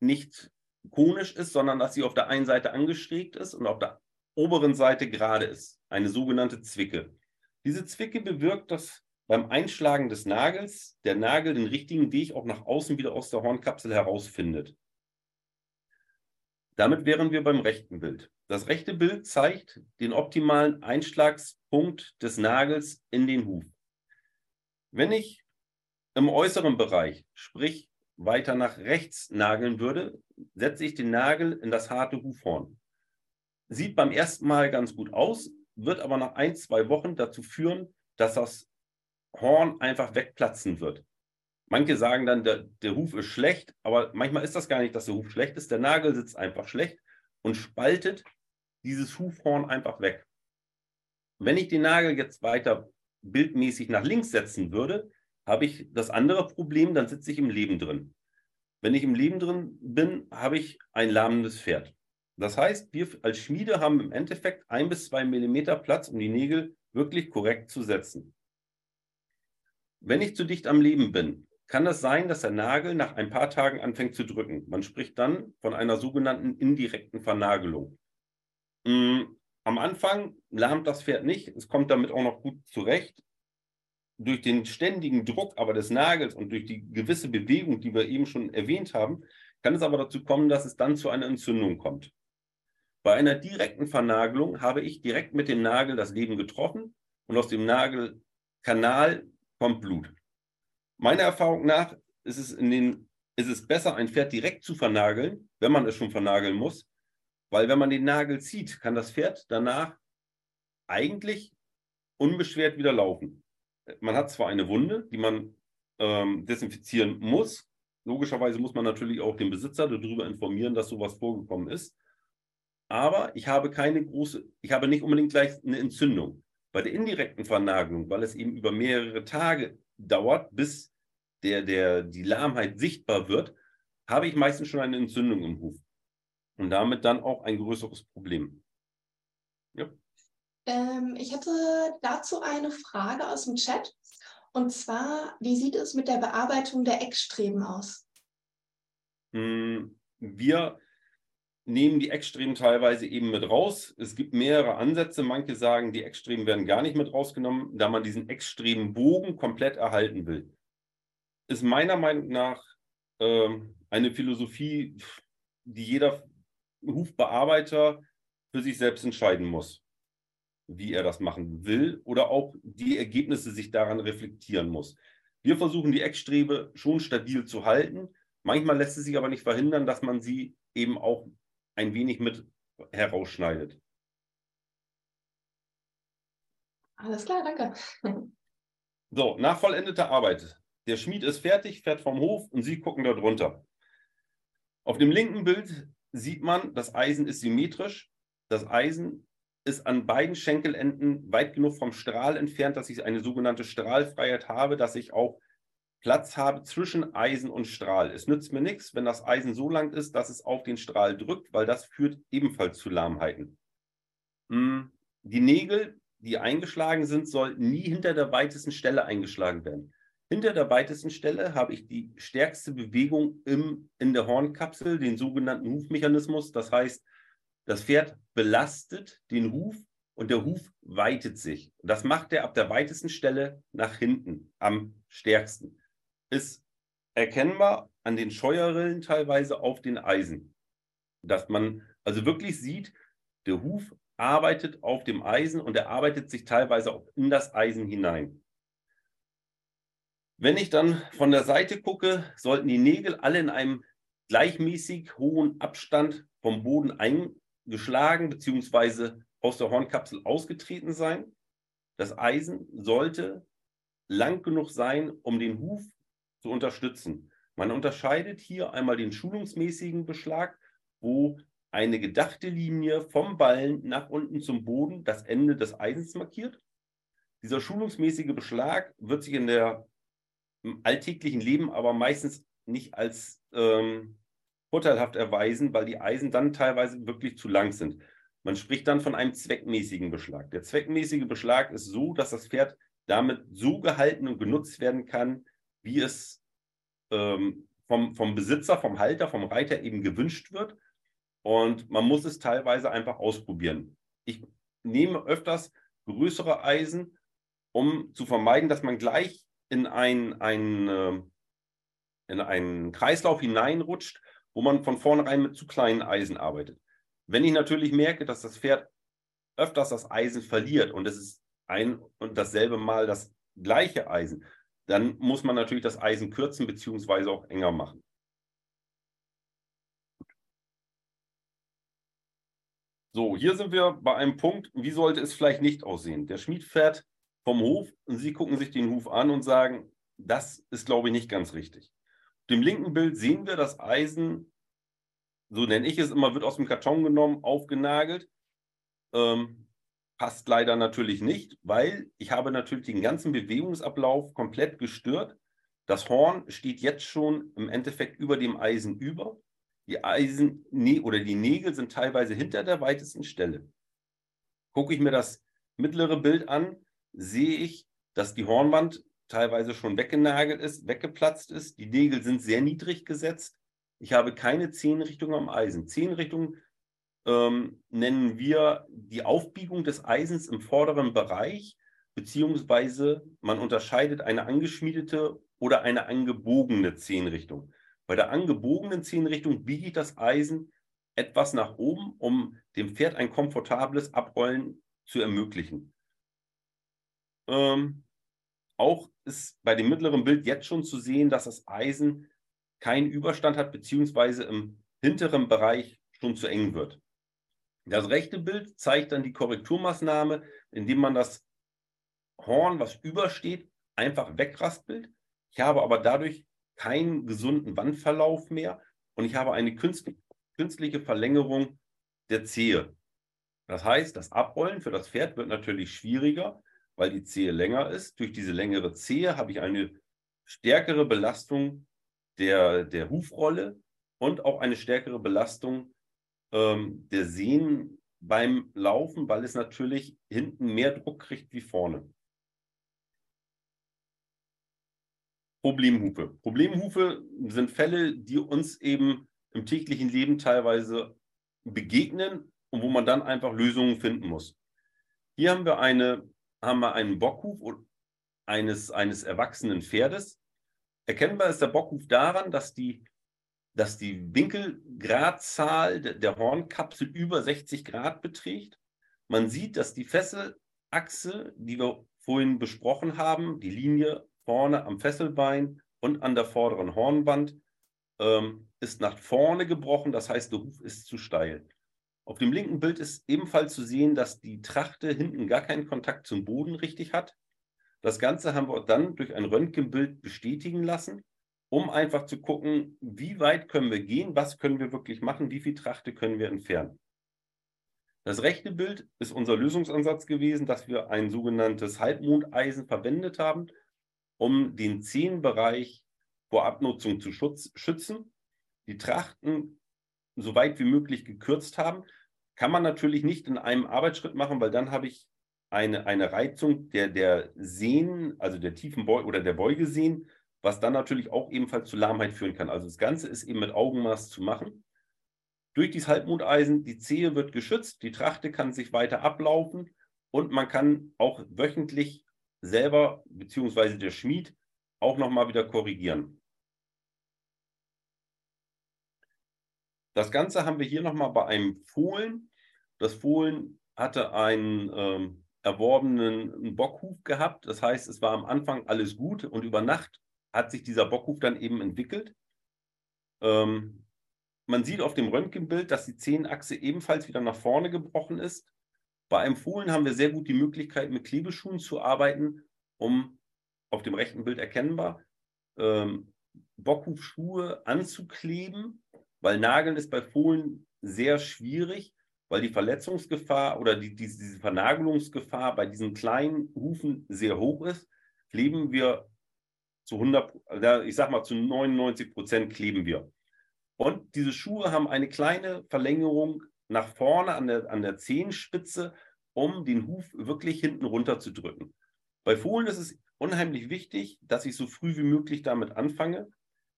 nicht konisch ist, sondern dass sie auf der einen Seite angestreckt ist und auf der oberen Seite gerade ist. Eine sogenannte Zwicke. Diese Zwicke bewirkt, dass beim Einschlagen des Nagels der Nagel den richtigen Weg auch nach außen wieder aus der Hornkapsel herausfindet. Damit wären wir beim rechten Bild. Das rechte Bild zeigt den optimalen Einschlagspunkt des Nagels in den Huf. Wenn ich im äußeren Bereich, sprich weiter nach rechts nageln würde, setze ich den Nagel in das harte Hufhorn. Sieht beim ersten Mal ganz gut aus, wird aber nach ein, zwei Wochen dazu führen, dass das Horn einfach wegplatzen wird. Manche sagen dann, der, der Huf ist schlecht, aber manchmal ist das gar nicht, dass der Huf schlecht ist. Der Nagel sitzt einfach schlecht und spaltet dieses Hufhorn einfach weg. Wenn ich den Nagel jetzt weiter bildmäßig nach links setzen würde, habe ich das andere Problem, dann sitze ich im Leben drin. Wenn ich im Leben drin bin, habe ich ein lahmendes Pferd. Das heißt, wir als Schmiede haben im Endeffekt ein bis zwei Millimeter Platz, um die Nägel wirklich korrekt zu setzen. Wenn ich zu dicht am Leben bin, kann es sein, dass der Nagel nach ein paar Tagen anfängt zu drücken. Man spricht dann von einer sogenannten indirekten Vernagelung. Mm, am Anfang lahmt das Pferd nicht, es kommt damit auch noch gut zurecht. Durch den ständigen Druck aber des Nagels und durch die gewisse Bewegung, die wir eben schon erwähnt haben, kann es aber dazu kommen, dass es dann zu einer Entzündung kommt. Bei einer direkten Vernagelung habe ich direkt mit dem Nagel das Leben getroffen und aus dem Nagelkanal kommt Blut. Meiner Erfahrung nach ist es, in den, ist es besser, ein Pferd direkt zu vernageln, wenn man es schon vernageln muss, weil wenn man den Nagel zieht, kann das Pferd danach eigentlich unbeschwert wieder laufen. Man hat zwar eine Wunde, die man ähm, desinfizieren muss. Logischerweise muss man natürlich auch den Besitzer darüber informieren, dass sowas vorgekommen ist. Aber ich habe keine große, ich habe nicht unbedingt gleich eine Entzündung. Bei der indirekten Vernagelung, weil es eben über mehrere Tage dauert, bis der, der, die Lahmheit sichtbar wird, habe ich meistens schon eine Entzündung im Huf und damit dann auch ein größeres Problem. Ähm, ich hatte dazu eine Frage aus dem Chat. Und zwar, wie sieht es mit der Bearbeitung der Eckstreben aus? Hm, wir nehmen die Eckstreben teilweise eben mit raus. Es gibt mehrere Ansätze. Manche sagen, die Eckstreben werden gar nicht mit rausgenommen, da man diesen Eckstrebenbogen komplett erhalten will. Ist meiner Meinung nach äh, eine Philosophie, die jeder Hufbearbeiter für sich selbst entscheiden muss, wie er das machen will oder auch die Ergebnisse sich daran reflektieren muss. Wir versuchen die Eckstrebe schon stabil zu halten. Manchmal lässt es sich aber nicht verhindern, dass man sie eben auch ein wenig mit herausschneidet. Alles klar, danke. So, nach vollendeter Arbeit. Der Schmied ist fertig, fährt vom Hof und Sie gucken da drunter. Auf dem linken Bild sieht man, das Eisen ist symmetrisch. Das Eisen ist an beiden Schenkelenden weit genug vom Strahl entfernt, dass ich eine sogenannte Strahlfreiheit habe, dass ich auch Platz habe zwischen Eisen und Strahl. Es nützt mir nichts, wenn das Eisen so lang ist, dass es auf den Strahl drückt, weil das führt ebenfalls zu Lahmheiten. Hm, die Nägel, die eingeschlagen sind, sollten nie hinter der weitesten Stelle eingeschlagen werden. Hinter der weitesten Stelle habe ich die stärkste Bewegung im, in der Hornkapsel, den sogenannten Hufmechanismus. Das heißt, das Pferd belastet den Huf und der Huf weitet sich. Das macht er ab der weitesten Stelle nach hinten am stärksten ist erkennbar an den Scheuerrillen teilweise auf den Eisen. Dass man also wirklich sieht, der Huf arbeitet auf dem Eisen und er arbeitet sich teilweise auch in das Eisen hinein. Wenn ich dann von der Seite gucke, sollten die Nägel alle in einem gleichmäßig hohen Abstand vom Boden eingeschlagen bzw. aus der Hornkapsel ausgetreten sein. Das Eisen sollte lang genug sein, um den Huf zu unterstützen. Man unterscheidet hier einmal den schulungsmäßigen Beschlag, wo eine gedachte Linie vom Ballen nach unten zum Boden das Ende des Eisens markiert. Dieser schulungsmäßige Beschlag wird sich in der im alltäglichen Leben aber meistens nicht als ähm, vorteilhaft erweisen, weil die Eisen dann teilweise wirklich zu lang sind. Man spricht dann von einem zweckmäßigen Beschlag. Der zweckmäßige Beschlag ist so, dass das Pferd damit so gehalten und genutzt werden kann, wie es ähm, vom, vom Besitzer, vom Halter, vom Reiter eben gewünscht wird. Und man muss es teilweise einfach ausprobieren. Ich nehme öfters größere Eisen, um zu vermeiden, dass man gleich in, ein, ein, äh, in einen Kreislauf hineinrutscht, wo man von vornherein mit zu kleinen Eisen arbeitet. Wenn ich natürlich merke, dass das Pferd öfters das Eisen verliert und es ist ein und dasselbe Mal das gleiche Eisen, dann muss man natürlich das Eisen kürzen bzw. auch enger machen. So, hier sind wir bei einem Punkt, wie sollte es vielleicht nicht aussehen? Der Schmied fährt vom Hof und Sie gucken sich den Hof an und sagen, das ist, glaube ich, nicht ganz richtig. Dem linken Bild sehen wir das Eisen, so nenne ich es immer, wird aus dem Karton genommen, aufgenagelt. Ähm, passt leider natürlich nicht, weil ich habe natürlich den ganzen Bewegungsablauf komplett gestört. Das Horn steht jetzt schon im Endeffekt über dem Eisen über. Die Eisen oder die Nägel sind teilweise hinter der weitesten Stelle. Gucke ich mir das mittlere Bild an, sehe ich, dass die Hornwand teilweise schon weggenagelt ist, weggeplatzt ist. Die Nägel sind sehr niedrig gesetzt. Ich habe keine Zehenrichtung am Eisen. Zehenrichtung ähm, nennen wir die Aufbiegung des Eisens im vorderen Bereich, beziehungsweise man unterscheidet eine angeschmiedete oder eine angebogene Zehenrichtung. Bei der angebogenen Zehenrichtung biege ich das Eisen etwas nach oben, um dem Pferd ein komfortables Abrollen zu ermöglichen. Ähm, auch ist bei dem mittleren Bild jetzt schon zu sehen, dass das Eisen keinen Überstand hat, beziehungsweise im hinteren Bereich schon zu eng wird. Das rechte Bild zeigt dann die Korrekturmaßnahme, indem man das Horn, was übersteht, einfach wegraspelt. Ich habe aber dadurch keinen gesunden Wandverlauf mehr und ich habe eine künstliche Verlängerung der Zehe. Das heißt, das Abrollen für das Pferd wird natürlich schwieriger, weil die Zehe länger ist. Durch diese längere Zehe habe ich eine stärkere Belastung der, der Hufrolle und auch eine stärkere Belastung ähm, der Sehnen beim Laufen, weil es natürlich hinten mehr Druck kriegt wie vorne. Problemhufe. Problemhufe sind Fälle, die uns eben im täglichen Leben teilweise begegnen und wo man dann einfach Lösungen finden muss. Hier haben wir, eine, haben wir einen Bockhuf eines, eines erwachsenen Pferdes. Erkennbar ist der Bockhuf daran, dass die dass die Winkelgradzahl der Hornkapsel über 60 Grad beträgt. Man sieht, dass die Fesselachse, die wir vorhin besprochen haben, die Linie vorne am Fesselbein und an der vorderen Hornwand, ähm, ist nach vorne gebrochen. Das heißt, der Huf ist zu steil. Auf dem linken Bild ist ebenfalls zu sehen, dass die Trachte hinten gar keinen Kontakt zum Boden richtig hat. Das Ganze haben wir dann durch ein Röntgenbild bestätigen lassen um einfach zu gucken, wie weit können wir gehen, was können wir wirklich machen, wie viel Trachte können wir entfernen. Das rechte Bild ist unser Lösungsansatz gewesen, dass wir ein sogenanntes Halbmondeisen verwendet haben, um den Zehenbereich vor Abnutzung zu schützen. Die Trachten so weit wie möglich gekürzt haben. Kann man natürlich nicht in einem Arbeitsschritt machen, weil dann habe ich eine, eine Reizung der, der Sehnen, also der tiefen Beuge oder der Beugesehnen, was dann natürlich auch ebenfalls zu Lahmheit führen kann. Also das Ganze ist eben mit Augenmaß zu machen. Durch dieses Halbmondeisen, die Zehe wird geschützt, die Trachte kann sich weiter ablaufen und man kann auch wöchentlich selber, beziehungsweise der Schmied, auch nochmal wieder korrigieren. Das Ganze haben wir hier nochmal bei einem Fohlen. Das Fohlen hatte einen ähm, erworbenen Bockhuf gehabt. Das heißt, es war am Anfang alles gut und über Nacht hat sich dieser Bockhuf dann eben entwickelt. Ähm, man sieht auf dem Röntgenbild, dass die Zehenachse ebenfalls wieder nach vorne gebrochen ist. Bei einem Fohlen haben wir sehr gut die Möglichkeit, mit Klebeschuhen zu arbeiten, um auf dem rechten Bild erkennbar ähm, Bockhufschuhe anzukleben, weil Nageln ist bei Fohlen sehr schwierig, weil die Verletzungsgefahr oder die, die, diese Vernagelungsgefahr bei diesen kleinen Hufen sehr hoch ist. Kleben wir zu 100, ich sag mal zu 99 Prozent kleben wir. Und diese Schuhe haben eine kleine Verlängerung nach vorne an der, an der Zehenspitze, um den Huf wirklich hinten runter zu drücken. Bei Fohlen ist es unheimlich wichtig, dass ich so früh wie möglich damit anfange.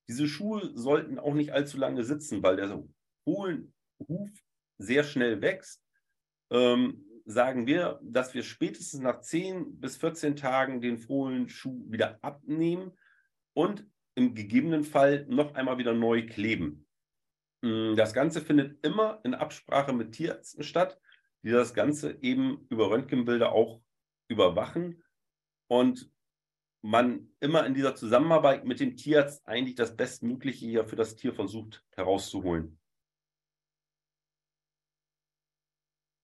Diese Schuhe sollten auch nicht allzu lange sitzen, weil der Fohlenhuf sehr schnell wächst. Ähm, sagen wir, dass wir spätestens nach 10 bis 14 Tagen den Fohlenschuh wieder abnehmen und im gegebenen Fall noch einmal wieder neu kleben. Mm, das Ganze findet immer in Absprache mit Tierärzten statt, die das Ganze eben über Röntgenbilder auch überwachen und man immer in dieser Zusammenarbeit mit dem Tierarzt eigentlich das Bestmögliche hier für das Tier versucht herauszuholen.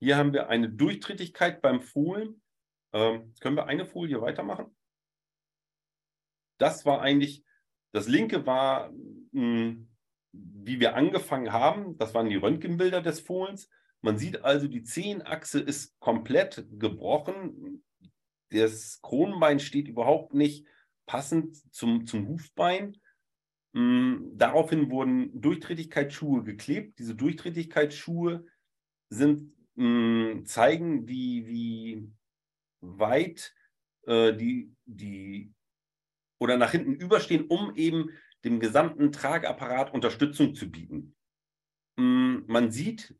Hier haben wir eine Durchtrittigkeit beim Fohlen. Ähm, können wir eine Folie weitermachen? Das war eigentlich, das linke war, mh, hm, wie wir angefangen haben, das waren die Röntgenbilder des Fohlens. Man sieht also, die Zehenachse ist komplett gebrochen. Das Kronenbein steht überhaupt nicht passend zum, zum Hufbein. Mm, daraufhin wurden Durchträchtigkeitsschuhe geklebt. Diese Durchträchtigkeitsschuhe sind, mm, zeigen, wie, wie weit äh, die, die oder nach hinten überstehen, um eben dem gesamten Trageapparat Unterstützung zu bieten. Mm, man sieht,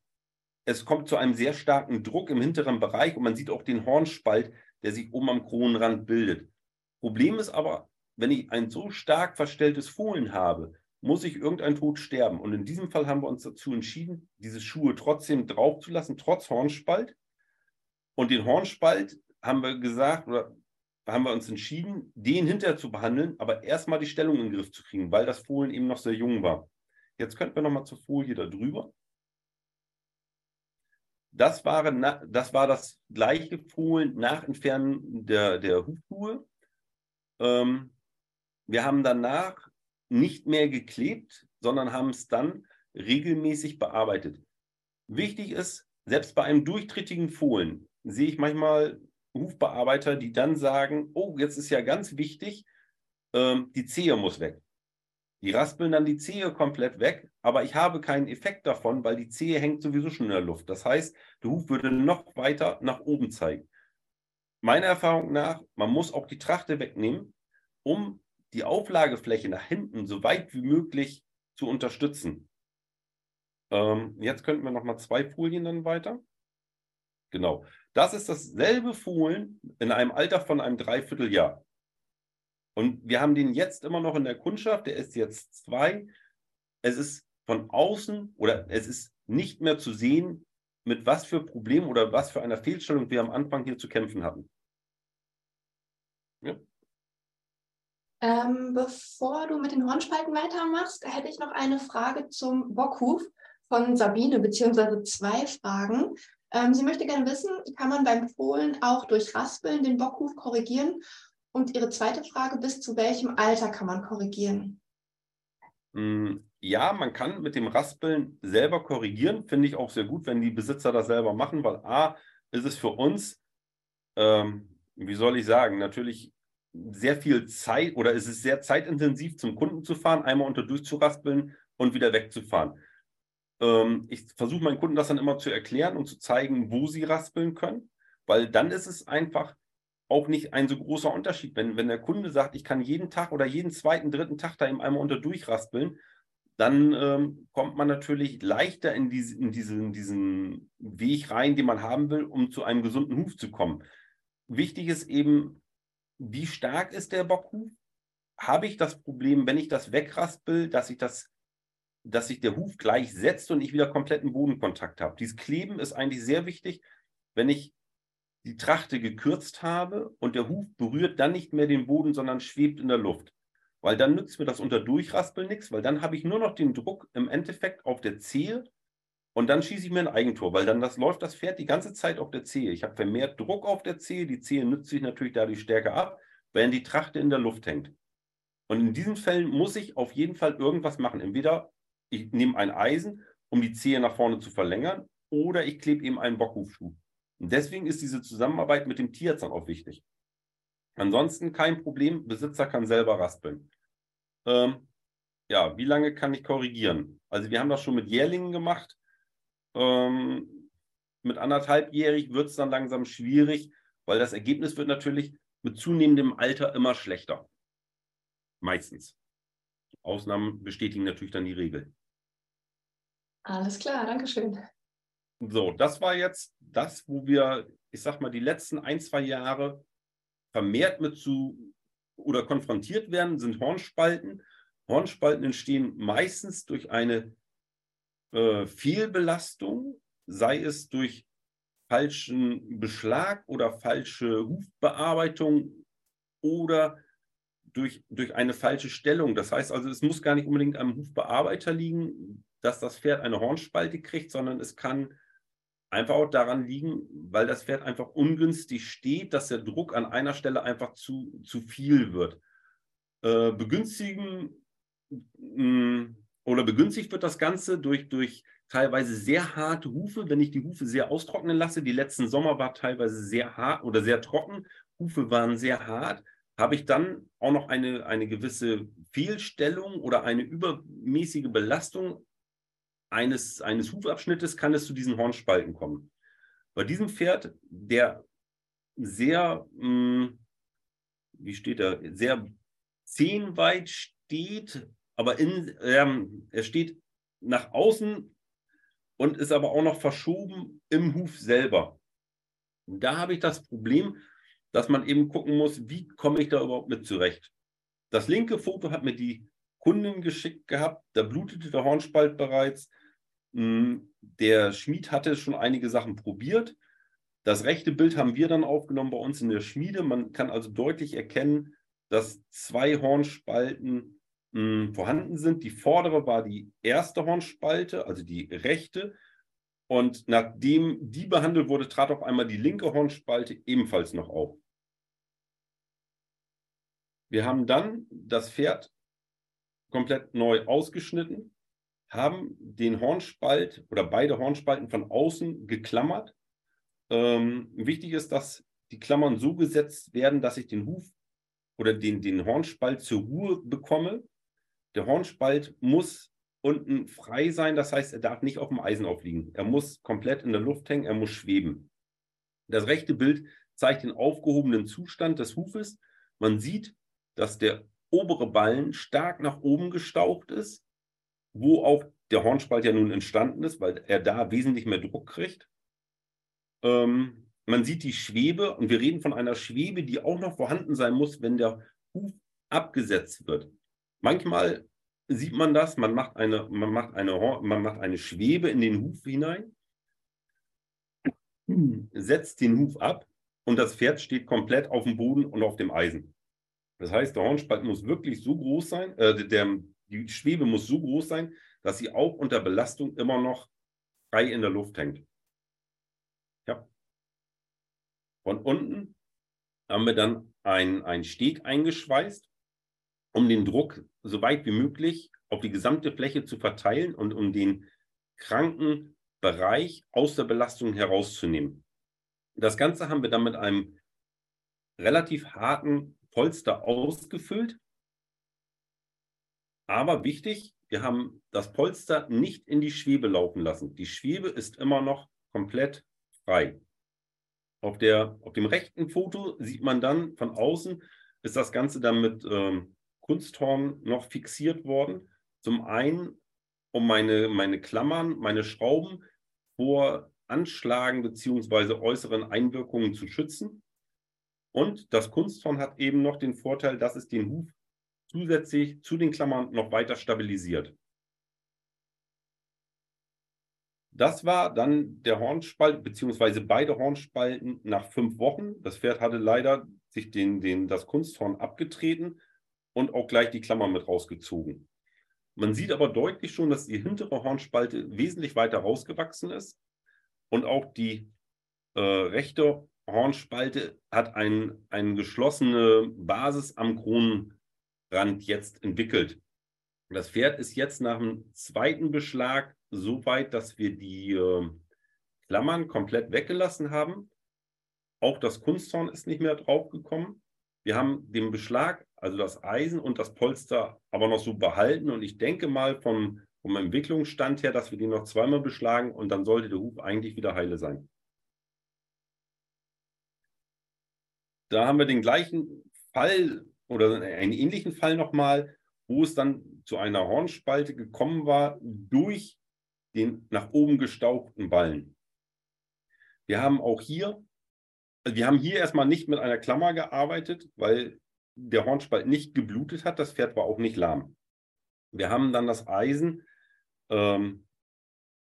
es kommt zu einem sehr starken Druck im hinteren Bereich und man sieht auch den Hornspalt, der sich oben am Kronenrand bildet. Problem ist aber, wenn ich ein so stark verstelltes Fohlen habe, muss ich irgendein Tod sterben. Und in diesem Fall haben wir uns dazu entschieden, diese Schuhe trotzdem drauf zu lassen, trotz Hornspalt. Und den Hornspalt haben wir gesagt, oder haben wir uns entschieden, den hinterher zu behandeln, aber erstmal die Stellung in den Griff zu kriegen, weil das Fohlen eben noch sehr jung war. Jetzt könnten wir nochmal zur Folie da drüber. Das, waren, das war das gleiche Fohlen nach Entfernen der, der Hufschuhe. Ähm, wir haben danach nicht mehr geklebt, sondern haben es dann regelmäßig bearbeitet. Wichtig ist, selbst bei einem durchtrittigen Fohlen sehe ich manchmal Hufbearbeiter, die dann sagen, oh, jetzt ist ja ganz wichtig, ähm, die Zehe muss weg. Die raspeln dann die Zehe komplett weg, aber ich habe keinen Effekt davon, weil die Zehe hängt sowieso schon in der Luft. Das heißt, der Huf würde noch weiter nach oben zeigen. Meiner Erfahrung nach, man muss auch die Trachte wegnehmen, um die Auflagefläche nach hinten so weit wie möglich zu unterstützen. Ähm, jetzt könnten wir noch mal zwei Folien dann weiter. Genau. Das ist dasselbe Fohlen in einem Alter von einem Dreivierteljahr. Und wir haben den jetzt immer noch in der Kundschaft, der ist jetzt zwei. Es ist von außen oder es ist nicht mehr zu sehen, mit was für Problemen oder was für einer Fehlstellung wir am Anfang hier zu kämpfen hatten. Ja. Ähm, bevor du mit den Hornspalten weitermachst, hätte ich noch eine Frage zum Bockhuf von Sabine, beziehungsweise zwei Fragen. Ähm, sie möchte gerne wissen, kann man beim Fohlen auch durch Raspeln den Bockhuf korrigieren? Und ihre zweite Frage, bis zu welchem Alter kann man korrigieren? Mm, ja, man kann mit dem Raspeln selber korrigieren. Finde ich auch sehr gut, wenn die Besitzer das selber machen, weil A, ist es für uns, ähm, wie soll ich sagen, natürlich sehr viel Zeit oder ist es sehr zeitintensiv zum Kunden zu fahren, einmal unter durchzuraspeln und wieder wegzufahren. Ähm, ich versuche meinen Kunden das dann immer zu erklären und zu zeigen, wo sie raspeln können, weil dann ist es einfach auch nicht ein so großer Unterschied. Wenn, wenn der Kunde sagt, ich kann jeden Tag oder jeden zweiten, dritten Tag da eben einmal unter durchraspeln, dann ähm, kommt man natürlich leichter in, diese, in diesen, diesen Weg rein, den man haben will, um zu einem gesunden Huf zu kommen. Wichtig ist eben, wie stark ist der Bockhuf? Habe ich das Problem, wenn ich das wegraspel, dass ich das dass sich der Huf gleich setzt und ich wieder kompletten Bodenkontakt habe. Dieses Kleben ist eigentlich sehr wichtig, wenn ich die Trachte gekürzt habe und der Huf berührt dann nicht mehr den Boden, sondern schwebt in der Luft. Weil dann nützt mir das unter Durchraspeln nichts, weil dann habe ich nur noch den Druck im Endeffekt auf der Zehe und dann schieße ich mir ein Eigentor, weil dann das, läuft das Pferd die ganze Zeit auf der Zehe. Ich habe vermehrt Druck auf der Zehe, die Zehe nützt sich natürlich dadurch stärker ab, während die Trachte in der Luft hängt. Und in diesen Fällen muss ich auf jeden Fall irgendwas machen. Entweder ich nehme ein Eisen, um die Zehe nach vorne zu verlängern, oder ich klebe eben einen Bockhufschuh. Und deswegen ist diese Zusammenarbeit mit dem Tierarzt dann auch wichtig. Ansonsten kein Problem, Besitzer kann selber raspeln. Ähm, ja, wie lange kann ich korrigieren? Also wir haben das schon mit Jährlingen gemacht. Ähm, mit anderthalbjährig wird es dann langsam schwierig, weil das Ergebnis wird natürlich mit zunehmendem Alter immer schlechter. Meistens. Ausnahmen bestätigen natürlich dann die Regel. Alles klar, danke schön. So, das war jetzt das, wo wir, ich sag mal, die letzten ein, zwei Jahre vermehrt mit zu oder konfrontiert werden, sind Hornspalten. Hornspalten entstehen meistens durch eine äh, Fehlbelastung, sei es durch falschen Beschlag oder falsche Hufbearbeitung oder durch, durch eine falsche Stellung. Das heißt also, es muss gar nicht unbedingt am Hufbearbeiter liegen, dass das Pferd eine Hornspalte kriegt, sondern es kann einfach auch daran liegen, weil das Pferd einfach ungünstig steht, dass der Druck an einer Stelle einfach zu, zu viel wird. Äh, begünstigen mh, mm, oder begünstigt wird das Ganze durch, durch teilweise sehr harte Hufe, wenn ich die Hufe sehr austrocknen lasse. Die letzten Sommer war teilweise sehr hart oder sehr trocken. Hufe waren sehr hart. Habe ich dann auch noch eine, eine gewisse Fehlstellung oder eine übermäßige Belastung eines, eines Hufabschnittes, kann es zu diesen Hornspalten kommen. Bei diesem Pferd, der sehr, mh, hm, wie steht er, sehr zehnweit steht, aber in, ähm, er steht nach außen und ist aber auch noch verschoben im Huf selber. Da habe ich das Problem, dass man eben gucken muss, wie komme ich da überhaupt mit zurecht. Das linke Foto hat mir die Kundin geschickt gehabt, da blutete der Hornspalt bereits. Hm, der Schmied hatte schon einige Sachen probiert. Das rechte Bild haben wir dann aufgenommen bei uns in der Schmiede. Man kann also deutlich erkennen, dass zwei Hornspalten mh, hm, vorhanden sind. Die vordere war die erste Hornspalte, also die rechte. Und nachdem die behandelt wurde, trat auf einmal die linke Hornspalte ebenfalls noch auf. Wir haben dann das Pferd komplett neu ausgeschnitten, haben den Hornspalt oder beide Hornspalten von außen geklammert. Ähm, wichtig ist, dass die Klammern so gesetzt werden, dass ich den Huf oder den, den Hornspalt zur Ruhe bekomme. Der Hornspalt muss unten frei sein, das heißt, er darf nicht auf dem Eisen aufliegen. Er muss komplett in der Luft hängen, er muss schweben. Das rechte Bild zeigt den aufgehobenen Zustand des Hufes. Man sieht, dass der obere Ballen stark nach oben gestaucht ist, wo auch der Hornspalt ja nun entstanden ist, weil er da wesentlich mehr Druck kriegt. Ähm, man sieht die Schwebe und wir reden von einer Schwebe, die auch noch vorhanden sein muss, wenn der Huf abgesetzt wird. Manchmal sieht man das, man macht eine, man macht eine, man macht eine Schwebe in den Huf hinein, setzt den Huf ab und das Pferd steht komplett auf dem Boden und auf dem Eisen. Das heißt, der Hornspalt muss wirklich so groß sein, äh, der, die Schwebe muss so groß sein, dass sie auch unter Belastung immer noch frei in der Luft hängt. Ja. Von unten haben wir dann einen Steg eingeschweißt, um den Druck so weit wie möglich auf die gesamte Fläche zu verteilen und um den kranken Bereich aus der Belastung herauszunehmen. Das Ganze haben wir dann mit einem relativ harten Polster ausgefüllt. Aber wichtig, wir haben das Polster nicht in die Schwebe laufen lassen. Die Schwebe ist immer noch komplett frei. Auf, der, auf dem rechten Foto sieht man dann von außen, ist das Ganze dann mit ähm, Kunsthorn noch fixiert worden. Zum einen, um meine, meine Klammern, meine Schrauben vor Anschlagen bzw. äußeren Einwirkungen zu schützen. Und das Kunsthorn hat eben noch den Vorteil, dass es den Huf zusätzlich zu den Klammern noch weiter stabilisiert. Das war dann der Hornspalt, beziehungsweise beide Hornspalten nach fünf Wochen. Das Pferd hatte leider sich den, den, das Kunsthorn abgetreten und auch gleich die Klammer mit rausgezogen. Man sieht aber deutlich schon, dass die hintere Hornspalte wesentlich weiter rausgewachsen ist und auch die äh, rechte Hornspalte hat ein, eine geschlossene Basis am Kronenrand jetzt entwickelt. Das Pferd ist jetzt nach dem zweiten Beschlag so weit, dass wir die äh, Klammern komplett weggelassen haben. Auch das Kunsthorn ist nicht mehr draufgekommen. Wir haben den Beschlag, also das Eisen und das Polster, aber noch so behalten. Und ich denke mal vom, vom Entwicklungsstand her, dass wir den noch zweimal beschlagen und dann sollte der Huf eigentlich wieder heile sein. Da haben wir den gleichen Fall oder einen ähnlichen Fall nochmal, wo es dann zu einer Hornspalte gekommen war durch den nach oben gestauchten Ballen. Wir haben auch hier, also wir haben hier erstmal nicht mit einer Klammer gearbeitet, weil der Hornspalt nicht geblutet hat. Das Pferd war auch nicht lahm. Wir haben dann das Eisen ähm,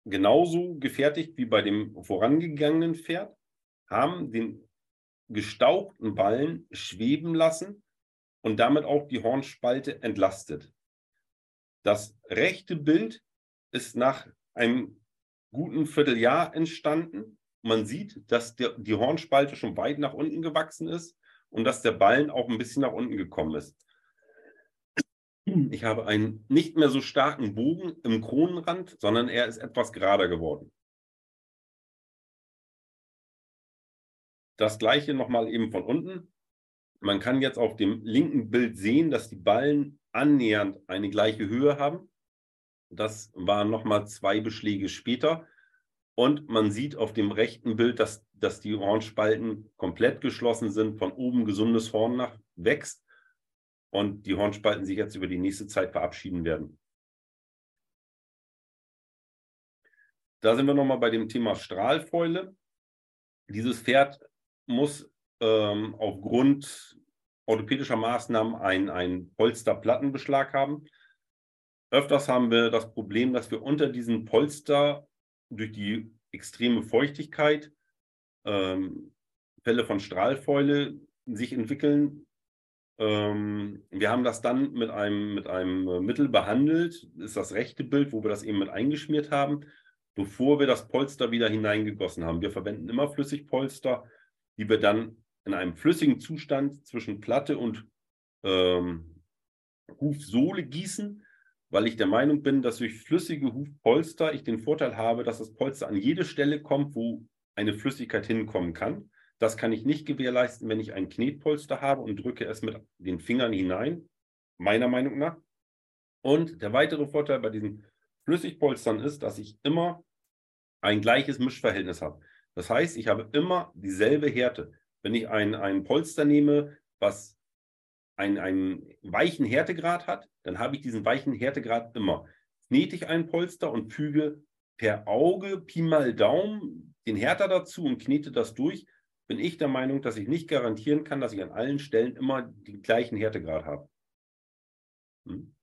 genauso gefertigt wie bei dem vorangegangenen Pferd, haben den gestauchten Ballen schweben lassen und damit auch die Hornspalte entlastet. Das rechte Bild ist nach einem guten Vierteljahr entstanden. Man sieht, dass der, die Hornspalte schon weit nach unten gewachsen ist und dass der Ballen auch ein bisschen nach unten gekommen ist. Ich habe einen nicht mehr so starken Bogen im Kronenrand, sondern er ist etwas gerader geworden. Das gleiche nochmal eben von unten. Man kann jetzt auf dem linken Bild sehen, dass die Ballen annähernd eine gleiche Höhe haben. Das waren nochmal zwei Beschläge später. Und man sieht auf dem rechten Bild, dass, dass die Hornspalten komplett geschlossen sind, von oben gesundes Horn nach wächst und die Hornspalten sich jetzt über die nächste Zeit verabschieden werden. Da sind wir nochmal bei dem Thema Strahlfäule. Dieses Pferd muss ähm, aufgrund orthopädischer Maßnahmen einen Polsterplattenbeschlag haben. Öfters haben wir das Problem, dass wir unter diesen Polster durch die extreme Feuchtigkeit ähm, Fälle von Strahlfäule sich entwickeln. Ähm, wir haben das dann mit einem, mit einem Mittel behandelt, das ist das rechte Bild, wo wir das eben mit eingeschmiert haben, bevor wir das Polster wieder hineingegossen haben. Wir verwenden immer Flüssigpolster, die wir dann in einem flüssigen Zustand zwischen Platte und ähm, Hufsohle gießen, weil ich der Meinung bin, dass durch flüssige Hufpolster ich den Vorteil habe, dass das Polster an jede Stelle kommt, wo eine Flüssigkeit hinkommen kann. Das kann ich nicht gewährleisten, wenn ich ein Knetpolster habe und drücke es mit den Fingern hinein, meiner Meinung nach. Und der weitere Vorteil bei diesen Flüssigpolstern ist, dass ich immer ein gleiches Mischverhältnis habe. Das heißt, ich habe immer dieselbe Härte. Wenn ich ein, ein Polster nehme, was einen, einen weichen Härtegrad hat, dann habe ich diesen weichen Härtegrad immer. Knete ich ein Polster und füge per Auge, Pi mal Daumen, den Härter dazu und knete das durch, bin ich der Meinung, dass ich nicht garantieren kann, dass ich an allen Stellen immer den gleichen Härtegrad habe. Hm.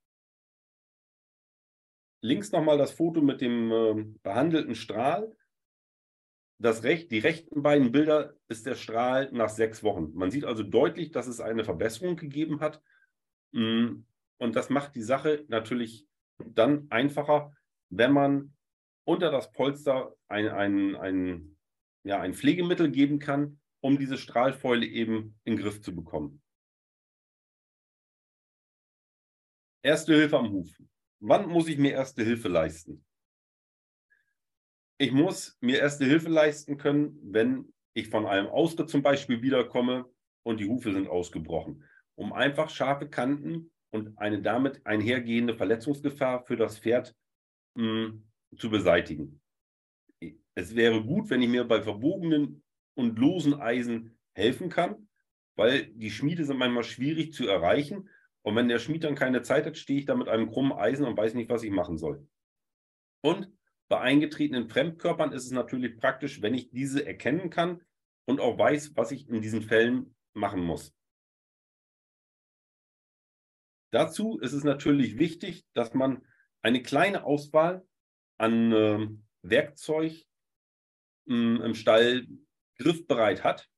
Links nochmal das Foto mit dem äh, behandelten Strahl das Recht, die rechten beiden Bilder ist der Strahl nach sechs Wochen. Man sieht also deutlich, dass es eine Verbesserung gegeben hat. Mm, und das macht die Sache natürlich dann einfacher, wenn man unter das Polster ein, ein, ein, ja, ein Pflegemittel geben kann, um diese Strahlfäule eben in den Griff zu bekommen. Erste Hilfe am Huf. Wann muss ich mir erste Hilfe leisten? Ich muss mir erste Hilfe leisten können, wenn ich von einem Ausritt zum Beispiel wiederkomme und die Hufe sind ausgebrochen, um einfach scharfe Kanten und eine damit einhergehende Verletzungsgefahr für das Pferd mh, hm, zu beseitigen. Es wäre gut, wenn ich mir bei verbogenen und losen Eisen helfen kann, weil die Schmiede sind manchmal schwierig zu erreichen. Und wenn der Schmied dann keine Zeit hat, stehe ich da mit einem krummen Eisen und weiß nicht, was ich machen soll. Und bei eingetretenen Fremdkörpern ist es natürlich praktisch, wenn ich diese erkennen kann und auch weiß, was ich in diesen Fällen machen muss. Dazu ist es natürlich wichtig, dass man eine kleine Auswahl an äh, Werkzeug mh, im Stall griffbereit hat.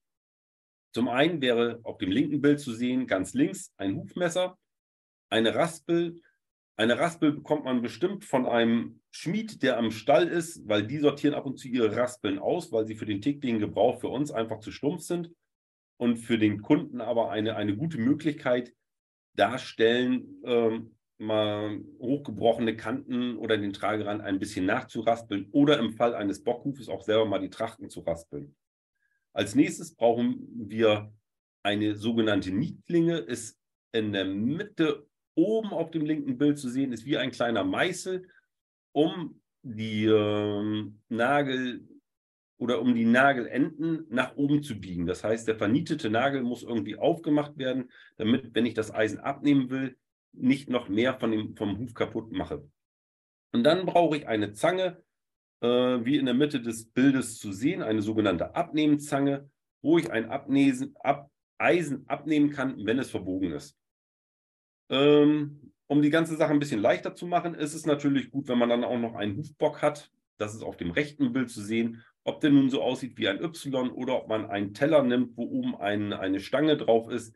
Zum einen wäre auf dem linken Bild zu sehen, ganz links ein Hufmesser, eine Raspel, eine Raspel bekommt man bestimmt von einem Schmied, der am Stall ist, weil die sortieren ab und zu ihre Raspeln aus, weil sie für den täglichen Gebrauch für uns einfach zu stumpf sind und für den Kunden aber eine, eine gute Möglichkeit darstellen, ähm, mal hochgebrochene Kanten oder den Tragerand ein bisschen nachzuraspeln oder im Fall eines Bockhufes auch selber mal die Trachten zu raspeln. Als nächstes brauchen wir eine sogenannte Nietlinge, ist in der Mitte oben auf dem linken Bild zu sehen ist wie ein kleiner Meißel, um die äh, Nagel oder um die Nagelenden nach oben zu biegen. Das heißt, der vernietete Nagel muss irgendwie aufgemacht werden, damit, wenn ich das Eisen abnehmen will, nicht noch mehr von dem, vom Huf kaputt mache. Und dann brauche ich eine Zange, äh, wie in der Mitte des Bildes zu sehen, eine sogenannte Abnehmzange, wo ich ein Abnesen, ab, Eisen abnehmen kann, wenn es verbogen ist. Ähm, um die ganze Sache ein bisschen leichter zu machen, ist es natürlich gut, wenn man dann auch noch einen Hufbock hat. Das ist auf dem rechten Bild zu sehen, ob der nun so aussieht wie ein Y oder ob man einen Teller nimmt, wo oben ein, eine Stange drauf ist.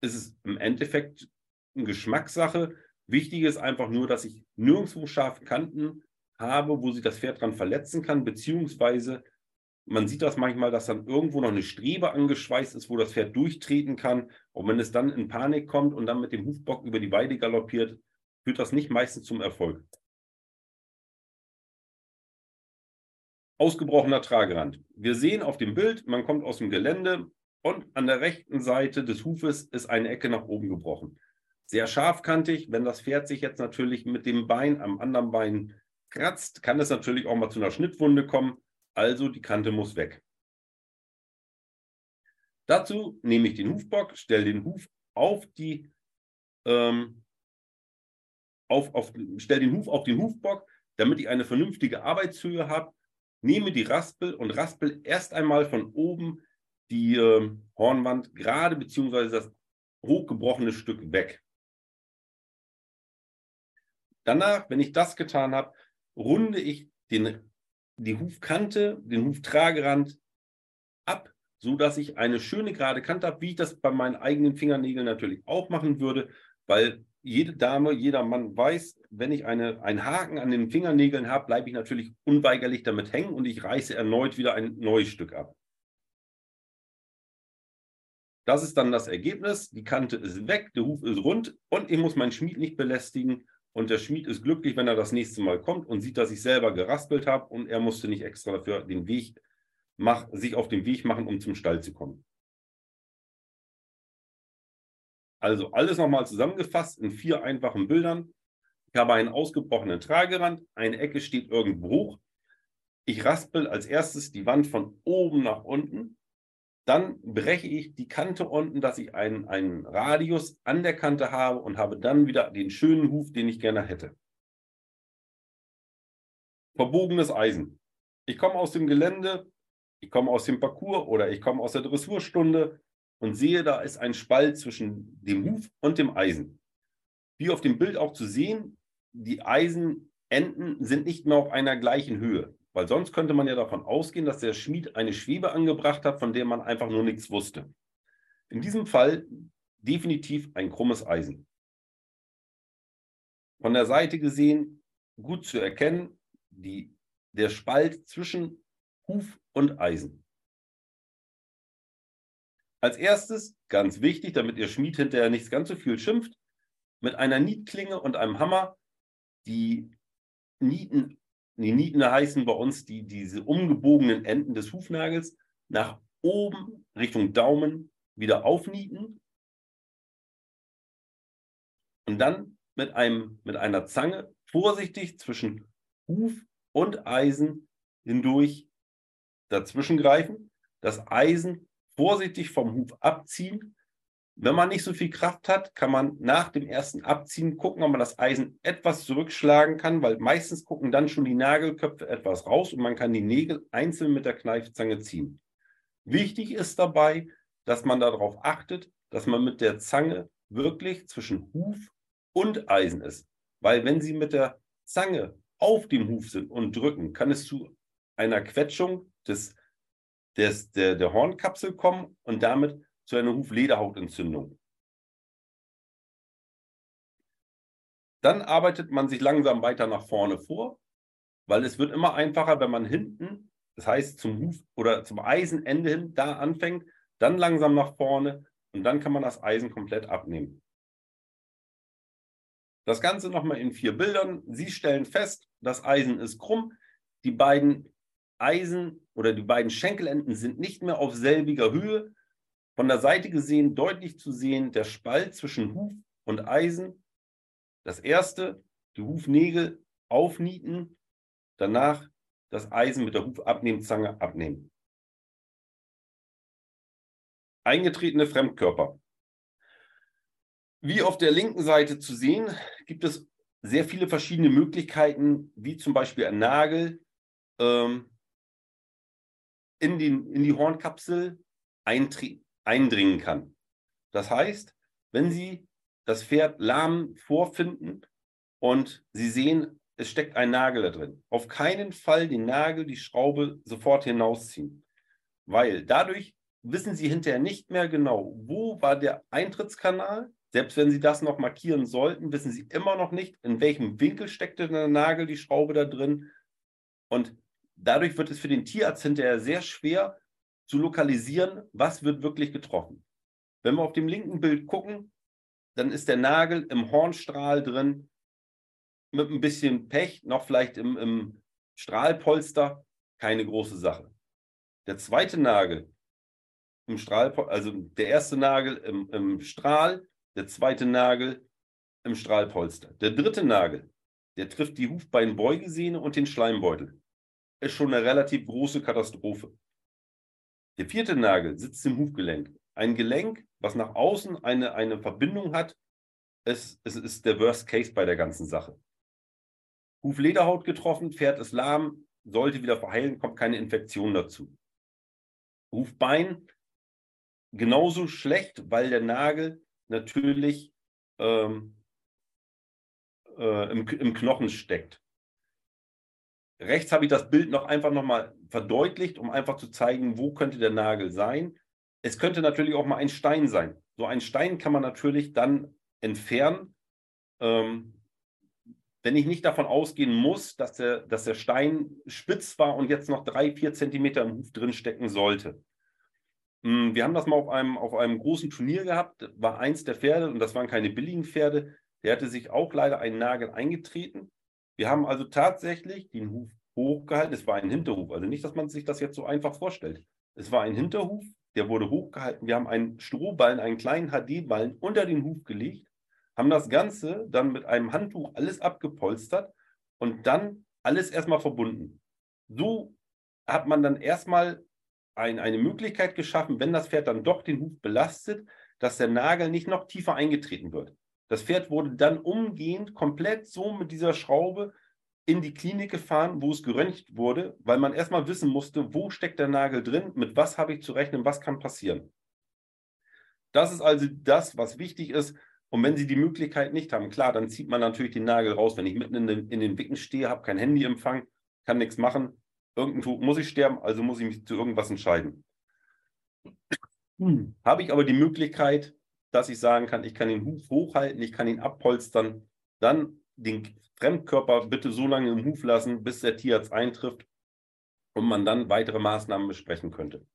Ist es im Endeffekt eine Geschmackssache. Wichtig ist einfach nur, dass ich nirgendwo scharfe Kanten habe, wo sich das Pferd dran verletzen kann, beziehungsweise Man sieht das manchmal, dass dann irgendwo noch eine Strebe angeschweißt ist, wo das Pferd durchtreten kann. Und wenn es dann in Panik kommt und dann mit dem Hufbock über die Weide galoppiert, führt das nicht meistens zum Erfolg. Ausgebrochener Tragerand. Wir sehen auf dem Bild, man kommt aus dem Gelände und an der rechten Seite des Hufes ist eine Ecke nach oben gebrochen. Sehr scharfkantig. Wenn das Pferd sich jetzt natürlich mit dem Bein am anderen Bein kratzt, kann es natürlich auch mal zu einer Schnittwunde kommen. Also die Kante muss weg. Dazu nehme ich den Hufbock, stelle den Huf auf die, ähm, auf, auf, stelle den Huf auf den Hufbock, damit ich eine vernünftige Arbeitshöhe habe, nehme die Raspel und raspel erst einmal von oben die äh, Hornwand gerade beziehungsweise das hochgebrochene Stück weg. Danach, wenn ich das getan habe, runde ich den, die Hufkante, den Huftragerand ab, sodass ich eine schöne gerade Kante habe, wie ich das bei meinen eigenen Fingernägeln natürlich auch machen würde, weil jede Dame, jeder Mann weiß, wenn ich eine, einen Haken an den Fingernägeln habe, bleibe ich natürlich unweigerlich damit hängen und ich reiße erneut wieder ein neues Stück ab. Das ist dann das Ergebnis. Die Kante ist weg, der Huf ist rund und ich muss meinen Schmied nicht belästigen. Und der Schmied ist glücklich, wenn er das nächste Mal kommt und sieht, dass ich selber geraspelt habe und er musste nicht extra dafür den Weg mach, sich auf den Weg machen, um zum Stall zu kommen. Also alles nochmal zusammengefasst in vier einfachen Bildern. Ich habe einen ausgebrochenen Tragerand, eine Ecke steht irgendwo hoch. Ich raspel als erstes die Wand von oben nach unten. Dann breche ich die Kante unten, dass ich einen, einen Radius an der Kante habe und habe dann wieder den schönen Huf, den ich gerne hätte. Verbogenes Eisen. Ich komme aus dem Gelände, ich komme aus dem Parcours oder ich komme aus der Dressurstunde und sehe, da ist ein Spalt zwischen dem Huf und dem Eisen. Wie auf dem Bild auch zu sehen, die Eisenenden sind nicht mehr auf einer gleichen Höhe, weil sonst könnte man ja davon ausgehen, dass der Schmied eine Schwebe angebracht hat, von der man einfach nur nichts wusste. In diesem Fall definitiv ein krummes Eisen. Von der Seite gesehen gut zu erkennen, die, der Spalt zwischen Huf und Eisen. Als erstes, ganz wichtig, damit Ihr Schmied hinterher nicht ganz so viel schimpft, mit einer Nietklinge und einem Hammer die Nieten, die Nieten heißen bei uns die, diese umgebogenen Enden des Hufnagels nach oben Richtung Daumen wieder aufnieten und dann mit, einem, mit einer Zange vorsichtig zwischen Huf und Eisen hindurch dazwischen greifen, das Eisen vorsichtig vom Huf abziehen. Wenn man nicht so viel Kraft hat, kann man nach dem ersten Abziehen gucken, ob man das Eisen etwas zurückschlagen kann, weil meistens gucken dann schon die Nagelköpfe etwas raus und man kann die Nägel einzeln mit der Kneifzange ziehen. Wichtig ist dabei, dass man darauf achtet, dass man mit der Zange wirklich zwischen Huf und Eisen ist. Weil wenn Sie mit der Zange auf dem Huf sind und drücken, kann es zu einer Quetschung des des, der, der Hornkapsel kommen und damit zu einer Huflederhautentzündung. Dann arbeitet man sich langsam weiter nach vorne vor, weil es wird immer einfacher, wenn man hinten, das heißt zum Huf oder zum Eisenende hin, da anfängt, dann langsam nach vorne und dann kann man das Eisen komplett abnehmen. Das Ganze nochmal in vier Bildern. Sie stellen fest, das Eisen ist krumm. Die beiden Eisen oder die beiden Schenkelenden sind nicht mehr auf selbiger Höhe. Von der Seite gesehen deutlich zu sehen der Spalt zwischen Huf und Eisen. Das erste, die Hufnägel aufnieten, danach das Eisen mit der Hufabnehmzange abnehmen. Eingetretene Fremdkörper. Wie auf der linken Seite zu sehen, gibt es sehr viele verschiedene Möglichkeiten, wie zum Beispiel ein Nagel, ähm, in, den, in die Hornkapsel eindringen kann. Das heißt, wenn Sie das Pferd lahm vorfinden und Sie sehen, es steckt ein Nagel da drin, auf keinen Fall den Nagel, die Schraube sofort hinausziehen, weil dadurch wissen Sie hinterher nicht mehr genau, wo war der Eintrittskanal. Selbst wenn Sie das noch markieren sollten, wissen Sie immer noch nicht, in welchem Winkel steckte der Nagel, die Schraube da drin. Und dadurch wird es für den Tierarzt hinterher sehr schwer zu lokalisieren, was wird wirklich getroffen. Wenn wir auf dem linken Bild gucken, dann ist der Nagel im Hornstrahl drin, mit ein bisschen Pech, noch vielleicht im, im Strahlpolster, keine große Sache. Der zweite Nagel im Strahlpolster, also der erste Nagel im, im Strahl, der zweite Nagel im Strahlpolster. Der dritte Nagel, der trifft die Hufbeinbeugesehne und den Schleimbeutel. Ist schon eine relativ große Katastrophe. Der vierte Nagel sitzt im Hufgelenk. Ein Gelenk, was nach außen eine, eine Verbindung hat, es, es ist der Worst Case bei der ganzen Sache. Huflederhaut getroffen, Pferd ist lahm, sollte wieder verheilen, kommt keine Infektion dazu. Hufbein genauso schlecht, weil der Nagel natürlich ähm, äh, im, im Knochen steckt. Rechts habe ich das Bild noch einfach nochmal verdeutlicht, um einfach zu zeigen, wo könnte der Nagel sein. Es könnte natürlich auch mal ein Stein sein. So ein Stein kann man natürlich dann entfernen, ähm, wenn ich nicht davon ausgehen muss, dass der, dass der Stein spitz war und jetzt noch drei, vier Zentimeter im Huf drin stecken sollte. Hm, wir haben das mal auf einem, auf einem großen Turnier gehabt, war eins der Pferde und das waren keine billigen Pferde. Der hatte sich auch leider einen Nagel eingetreten. Wir haben also tatsächlich den Huf hochgehalten. Es war ein Hinterhuf, also nicht, dass man sich das jetzt so einfach vorstellt. Es war ein Hinterhuf, der wurde hochgehalten. Wir haben einen Strohballen, einen kleinen HD-Ballen unter den Huf gelegt, haben das Ganze dann mit einem Handtuch alles abgepolstert und dann alles erstmal verbunden. So hat man dann erstmal ein, eine Möglichkeit geschaffen, wenn das Pferd dann doch den Huf belastet, dass der Nagel nicht noch tiefer eingetreten wird. Das Pferd wurde dann umgehend komplett so mit dieser Schraube in die Klinik gefahren, wo es geröntgt wurde, weil man erstmal wissen musste, wo steckt der Nagel drin, mit was habe ich zu rechnen, was kann passieren. Das ist also das, was wichtig ist. Und wenn Sie die Möglichkeit nicht haben, klar, dann zieht man natürlich den Nagel raus. Wenn ich mitten in den, in den Wicken stehe, habe kein Handyempfang, kann nichts machen. Irgendwo muss ich sterben, also muss ich mich zu irgendwas entscheiden. Hm. Habe ich aber die Möglichkeit, dass ich sagen kann, ich kann den Huf hochhalten, ich kann ihn abpolstern, dann den Fremdkörper bitte so lange im Huf lassen, bis der Tierarzt eintrifft und man dann weitere Maßnahmen besprechen könnte.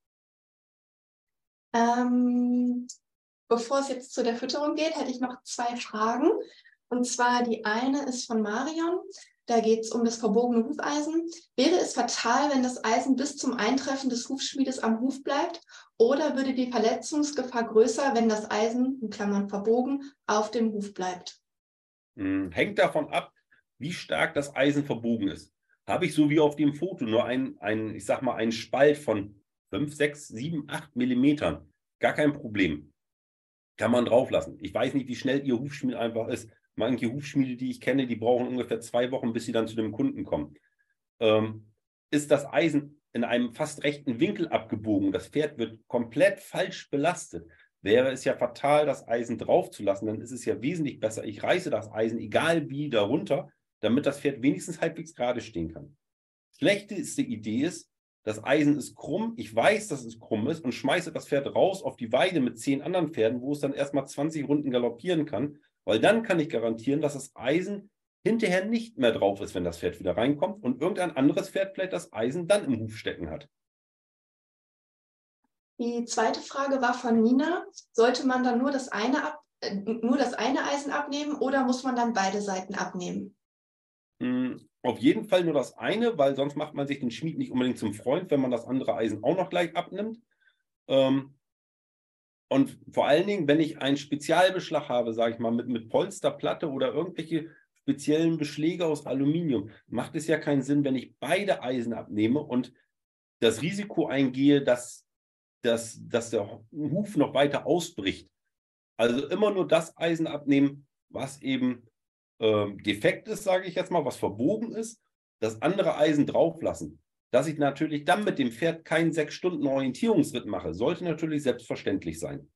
Ähm, bevor es jetzt zu der Fütterung geht, hätte ich noch zwei Fragen. Und zwar die eine ist von Marion. Da geht es um das verbogene Hufeisen. Wäre es fatal, wenn das Eisen bis zum Eintreffen des Hufschmiedes am Huf bleibt? Oder würde die Verletzungsgefahr größer, wenn das Eisen, in Klammern verbogen, auf dem Huf bleibt? Hm, hängt davon ab, wie stark das Eisen verbogen ist. Habe ich so wie auf dem Foto nur ein, ein ich sag mal, einen Spalt von 5, 6, 7, 8 Millimetern, gar kein Problem. Kann man drauflassen. Ich weiß nicht, wie schnell Ihr Hufschmied einfach ist. Manche Hufschmiede, die ich kenne, die brauchen ungefähr zwei Wochen, bis sie dann zu dem Kunden kommen. Ähm, ist das Eisen in einem fast rechten Winkel abgebogen, das Pferd wird komplett falsch belastet, wäre es ja fatal, das Eisen draufzulassen. Dann ist es ja wesentlich besser, ich reiße das Eisen, egal wie, darunter, damit das Pferd wenigstens halbwegs gerade stehen kann. Schlechteste Idee ist, das Eisen ist krumm, ich weiß, dass es krumm ist und schmeiße das Pferd raus auf die Weide mit zehn anderen Pferden, wo es dann erstmal 20 Runden galoppieren kann weil dann kann ich garantieren, dass das Eisen hinterher nicht mehr drauf ist, wenn das Pferd wieder reinkommt und irgendein anderes Pferd vielleicht das Eisen dann im Huf stecken hat. Die zweite Frage war von Nina. Sollte man dann nur das eine, ab, äh, nur das eine Eisen abnehmen oder muss man dann beide Seiten abnehmen? Hm, auf jeden Fall nur das eine, weil sonst macht man sich den Schmied nicht unbedingt zum Freund, wenn man das andere Eisen auch noch gleich abnimmt. Ähm, und vor allen Dingen, wenn ich einen Spezialbeschlag habe, sage ich mal, mit, mit Polsterplatte oder irgendwelche speziellen Beschläge aus Aluminium, macht es ja keinen Sinn, wenn ich beide Eisen abnehme und das Risiko eingehe, dass, dass, dass der Huf noch weiter ausbricht. Also immer nur das Eisen abnehmen, was eben äh, defekt ist, sage ich jetzt mal, was verbogen ist, das andere Eisen drauflassen. Dass ich natürlich dann mit dem Pferd keinen sechs Stunden Orientierungsritt mache, sollte natürlich selbstverständlich sein.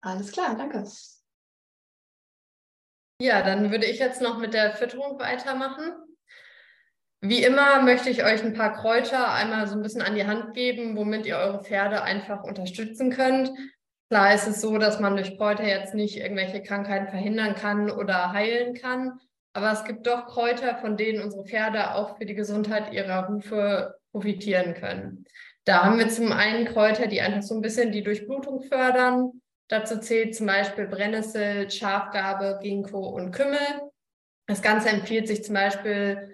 Alles klar, danke. Ja, dann würde ich jetzt noch mit der Fütterung weitermachen. Wie immer möchte ich euch ein paar Kräuter einmal so ein bisschen an die Hand geben, womit ihr eure Pferde einfach unterstützen könnt. Klar ist es so, dass man durch Kräuter jetzt nicht irgendwelche Krankheiten verhindern kann oder heilen kann. aber es gibt doch Kräuter, von denen unsere Pferde auch für die Gesundheit ihrer Hufe profitieren können. Da haben wir zum einen Kräuter, die einfach so ein bisschen die Durchblutung fördern. Dazu zählt zum Beispiel Brennnessel, Schafgarbe, Ginkgo und Kümmel. Das Ganze empfiehlt sich zum Beispiel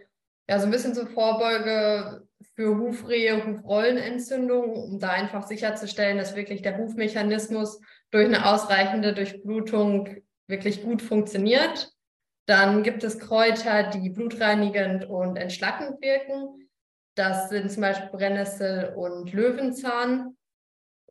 ja so ein bisschen zur Vorbeuge für Hufrehe, Hufrollenentzündung, um da einfach sicherzustellen, dass wirklich der Hufmechanismus durch eine ausreichende Durchblutung wirklich gut funktioniert. Dann gibt es Kräuter, die blutreinigend und entschlackend wirken. Das sind zum Beispiel Brennnessel und Löwenzahn.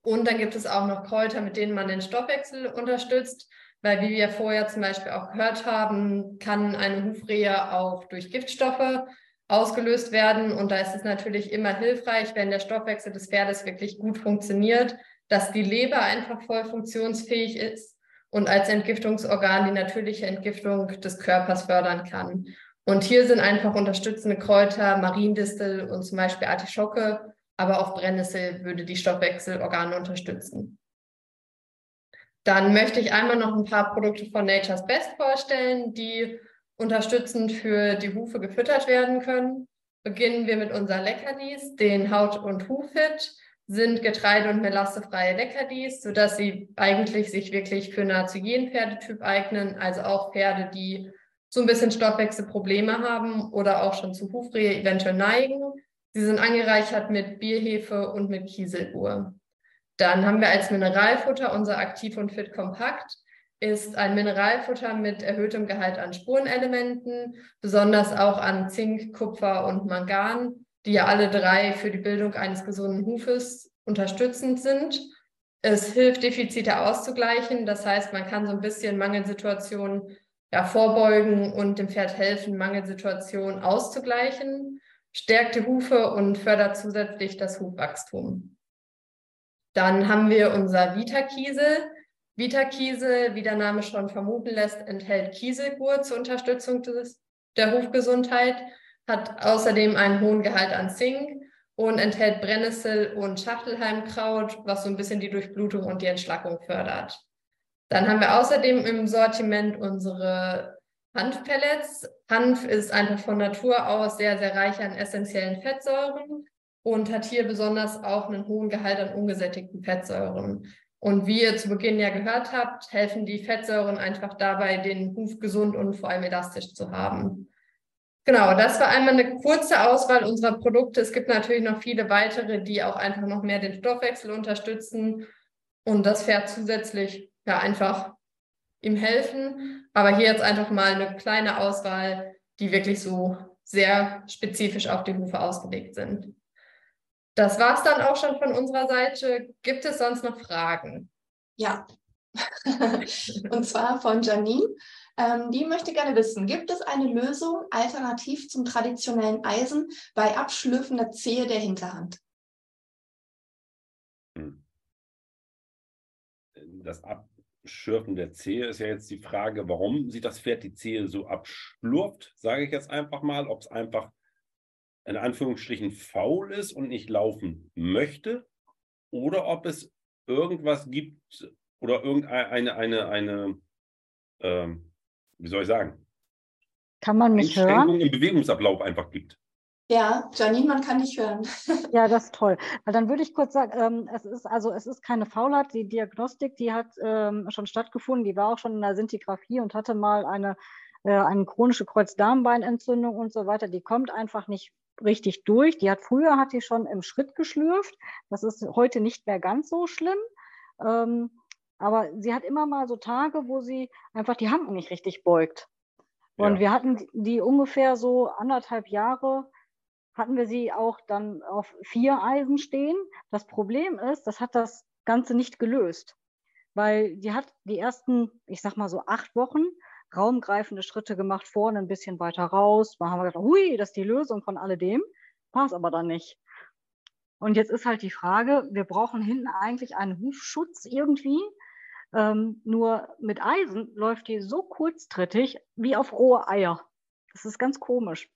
Und dann gibt es auch noch Kräuter, mit denen man den Stoffwechsel unterstützt, weil wie wir vorher zum Beispiel auch gehört haben, kann eine Hufrehe auch durch Giftstoffe ausgelöst werden. Und da ist es natürlich immer hilfreich, wenn der Stoffwechsel des Pferdes wirklich gut funktioniert, dass die Leber einfach voll funktionsfähig ist und als Entgiftungsorgan die natürliche Entgiftung des Körpers fördern kann. Und hier sind einfach unterstützende Kräuter, Mariendistel und zum Beispiel Artischocke, aber auch Brennnessel würde die Stoffwechselorgane unterstützen. Dann möchte ich einmal noch ein paar Produkte von Nature's Best vorstellen, die unterstützend für die Hufe gefüttert werden können. Beginnen wir mit unseren Leckerlis, den Haut- und Hufit sind getreide- und melastefreie Leckerlis, sodass sie eigentlich sich wirklich für nahezu jeden Pferdetyp eignen, also auch Pferde, die so ein bisschen Stoffwechselprobleme haben oder auch schon zu Hufrehe eventuell neigen. Sie sind angereichert mit Bierhefe und mit Kieseluhr. Dann haben wir als Mineralfutter unser Aktiv und Fit Kompakt ist ein Mineralfutter mit erhöhtem Gehalt an Spurenelementen, besonders auch an Zink, Kupfer und Mangan, die ja alle drei für die Bildung eines gesunden Hufes unterstützend sind. Es hilft, Defizite auszugleichen. Das heißt, man kann so ein bisschen Mangelsituationen ja, vorbeugen und dem Pferd helfen, Mangelsituationen auszugleichen, stärkt die Hufe und fördert zusätzlich das Hufwachstum. Dann haben wir unser Vita-Kiesel. Vita-Kiesel, wie der Name schon vermuten lässt, enthält Kieselgur zur Unterstützung des, der Hufgesundheit, hat außerdem einen hohen Gehalt an Zink und enthält Brennnessel und Schachtelhalmkraut, was so ein bisschen die Durchblutung und die Entschlackung fördert. Dann haben wir außerdem im Sortiment unsere Hanfpellets. Hanf ist einfach von Natur aus sehr, sehr reich an essentiellen Fettsäuren und hat hier besonders auch einen hohen Gehalt an ungesättigten Fettsäuren. Und wie ihr zu Beginn ja gehört habt, helfen die Fettsäuren einfach dabei, den Huf gesund und vor allem elastisch zu haben. Genau, das war einmal eine kurze Auswahl unserer Produkte. Es gibt natürlich noch viele weitere, die auch einfach noch mehr den Stoffwechsel unterstützen und das Pferd zusätzlich ja einfach ihm helfen. Aber hier jetzt einfach mal eine kleine Auswahl, die wirklich so sehr spezifisch auf die Hufe ausgelegt sind. Das war es dann auch schon von unserer Seite. Gibt es sonst noch Fragen? Ja. Und zwar von Janine. Ähm, die möchte gerne wissen, gibt es eine Lösung alternativ zum traditionellen Eisen bei abschlürfender Zehe der Hinterhand? Hm. Das Abschürfen der Zehe ist ja jetzt die Frage, warum sich das Pferd die Zehe so abschlurft, sage ich jetzt einfach mal, ob es einfach in Anführungsstrichen faul ist und nicht laufen möchte oder ob es irgendwas gibt oder irgendeine eine, eine, ähm, wie soll ich sagen? Kann man mich hören? im Bewegungsablauf einfach gibt. Ja, Janine, man kann dich hören. ja, das ist toll. Dann würde ich kurz sagen, ähm, es ist also es ist keine Faulheit. Die Diagnostik, die hat ähm, schon stattgefunden. Die war auch schon in der Sintigraphie und hatte mal eine äh, eine chronische Kreuzdarmbeinentzündung und so weiter. Die kommt einfach nicht richtig durch. Die hat früher hat die schon im Schritt geschlürft. Das ist heute nicht mehr ganz so schlimm. Ähm, aber sie hat immer mal so Tage, wo sie einfach die Hand nicht richtig beugt. Und ja. wir hatten die ungefähr so anderthalb Jahre, hatten wir sie auch dann auf vier Eisen stehen. Das Problem ist, das hat das Ganze nicht gelöst. Weil die hat die ersten, ich sag mal so acht Wochen, raumgreifende Schritte gemacht, vorne ein bisschen weiter raus. Da haben wir gedacht, hui, das ist die Lösung von alledem. War es aber dann nicht. Und jetzt ist halt die Frage, wir brauchen hinten eigentlich einen Hufschutz irgendwie. Ähm, nur mit Eisen läuft die so kurztrittig wie auf rohe Eier. Das ist ganz komisch.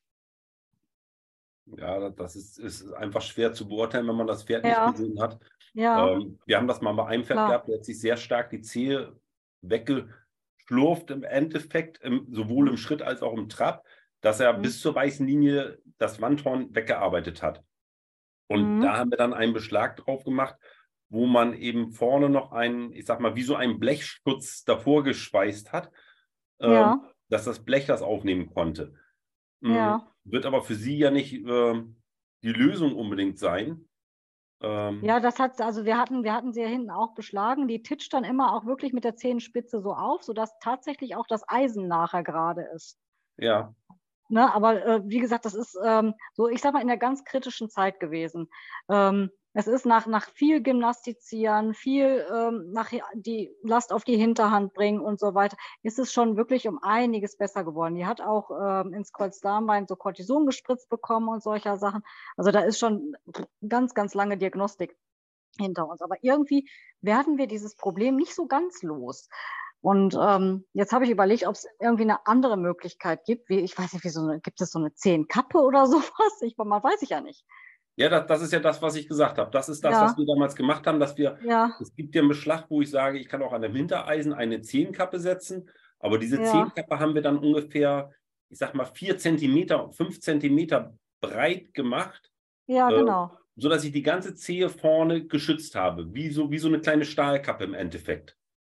Ja, das ist, ist einfach schwer zu beurteilen, wenn man das Pferd ja. nicht gesehen hat. Ja. Ähm, wir haben das mal bei einem Pferd Klar. gehabt, der hat sich sehr stark die Zehe wegge schlurft im Endeffekt im, sowohl im Schritt als auch im Trab, dass er mhm. bis zur weißen Linie das Wandhorn weggearbeitet hat. Und mhm. da haben wir dann einen Beschlag drauf gemacht, wo man eben vorne noch einen, ich sag mal, wie so einen Blechschutz davor geschweißt hat, ja. äh, dass das Blech das aufnehmen konnte. Ja. Wird aber für Sie ja nicht äh, die Lösung unbedingt sein. Ähm, ja, das hat, also wir hatten, wir hatten sie ja hinten auch beschlagen. Die titscht dann immer auch wirklich mit der Zehenspitze so auf, sodass tatsächlich auch das Eisen nachher gerade ist. Ja. Ne, aber äh, wie gesagt, das ist ähm, so, ich sag mal, in der ganz kritischen Zeit gewesen. Ähm, es ist nach, nach viel Gymnastizieren, viel ähm, nach die Last auf die Hinterhand bringen und so weiter, ist es schon wirklich um einiges besser geworden. Die hat auch ähm, ins Kreuzdarmbein so Cortison gespritzt bekommen und solcher Sachen. Also da ist schon ganz, ganz lange Diagnostik hinter uns. Aber irgendwie werden wir dieses Problem nicht so ganz los. Und ähm, jetzt habe ich überlegt, ob es irgendwie eine andere Möglichkeit gibt, wie, ich weiß nicht, wie so eine, gibt es so eine Zehnkappe oder sowas? Ich, man weiß ich ja nicht. Ja, das, das, ist ja das, was ich gesagt habe. Das ist das, ja. was wir damals gemacht haben, dass wir, ja. es gibt ja einen Beschlag, wo ich sage, ich kann auch an dem Hintereisen eine Zehnkappe setzen, aber diese ja. Zehnkappe haben wir dann ungefähr, ich sag mal, vier Zentimeter, fünf Zentimeter breit gemacht. Ja, äh, genau. Sodass ich die ganze Zehe vorne geschützt habe, wie so, wie so eine kleine Stahlkappe im Endeffekt.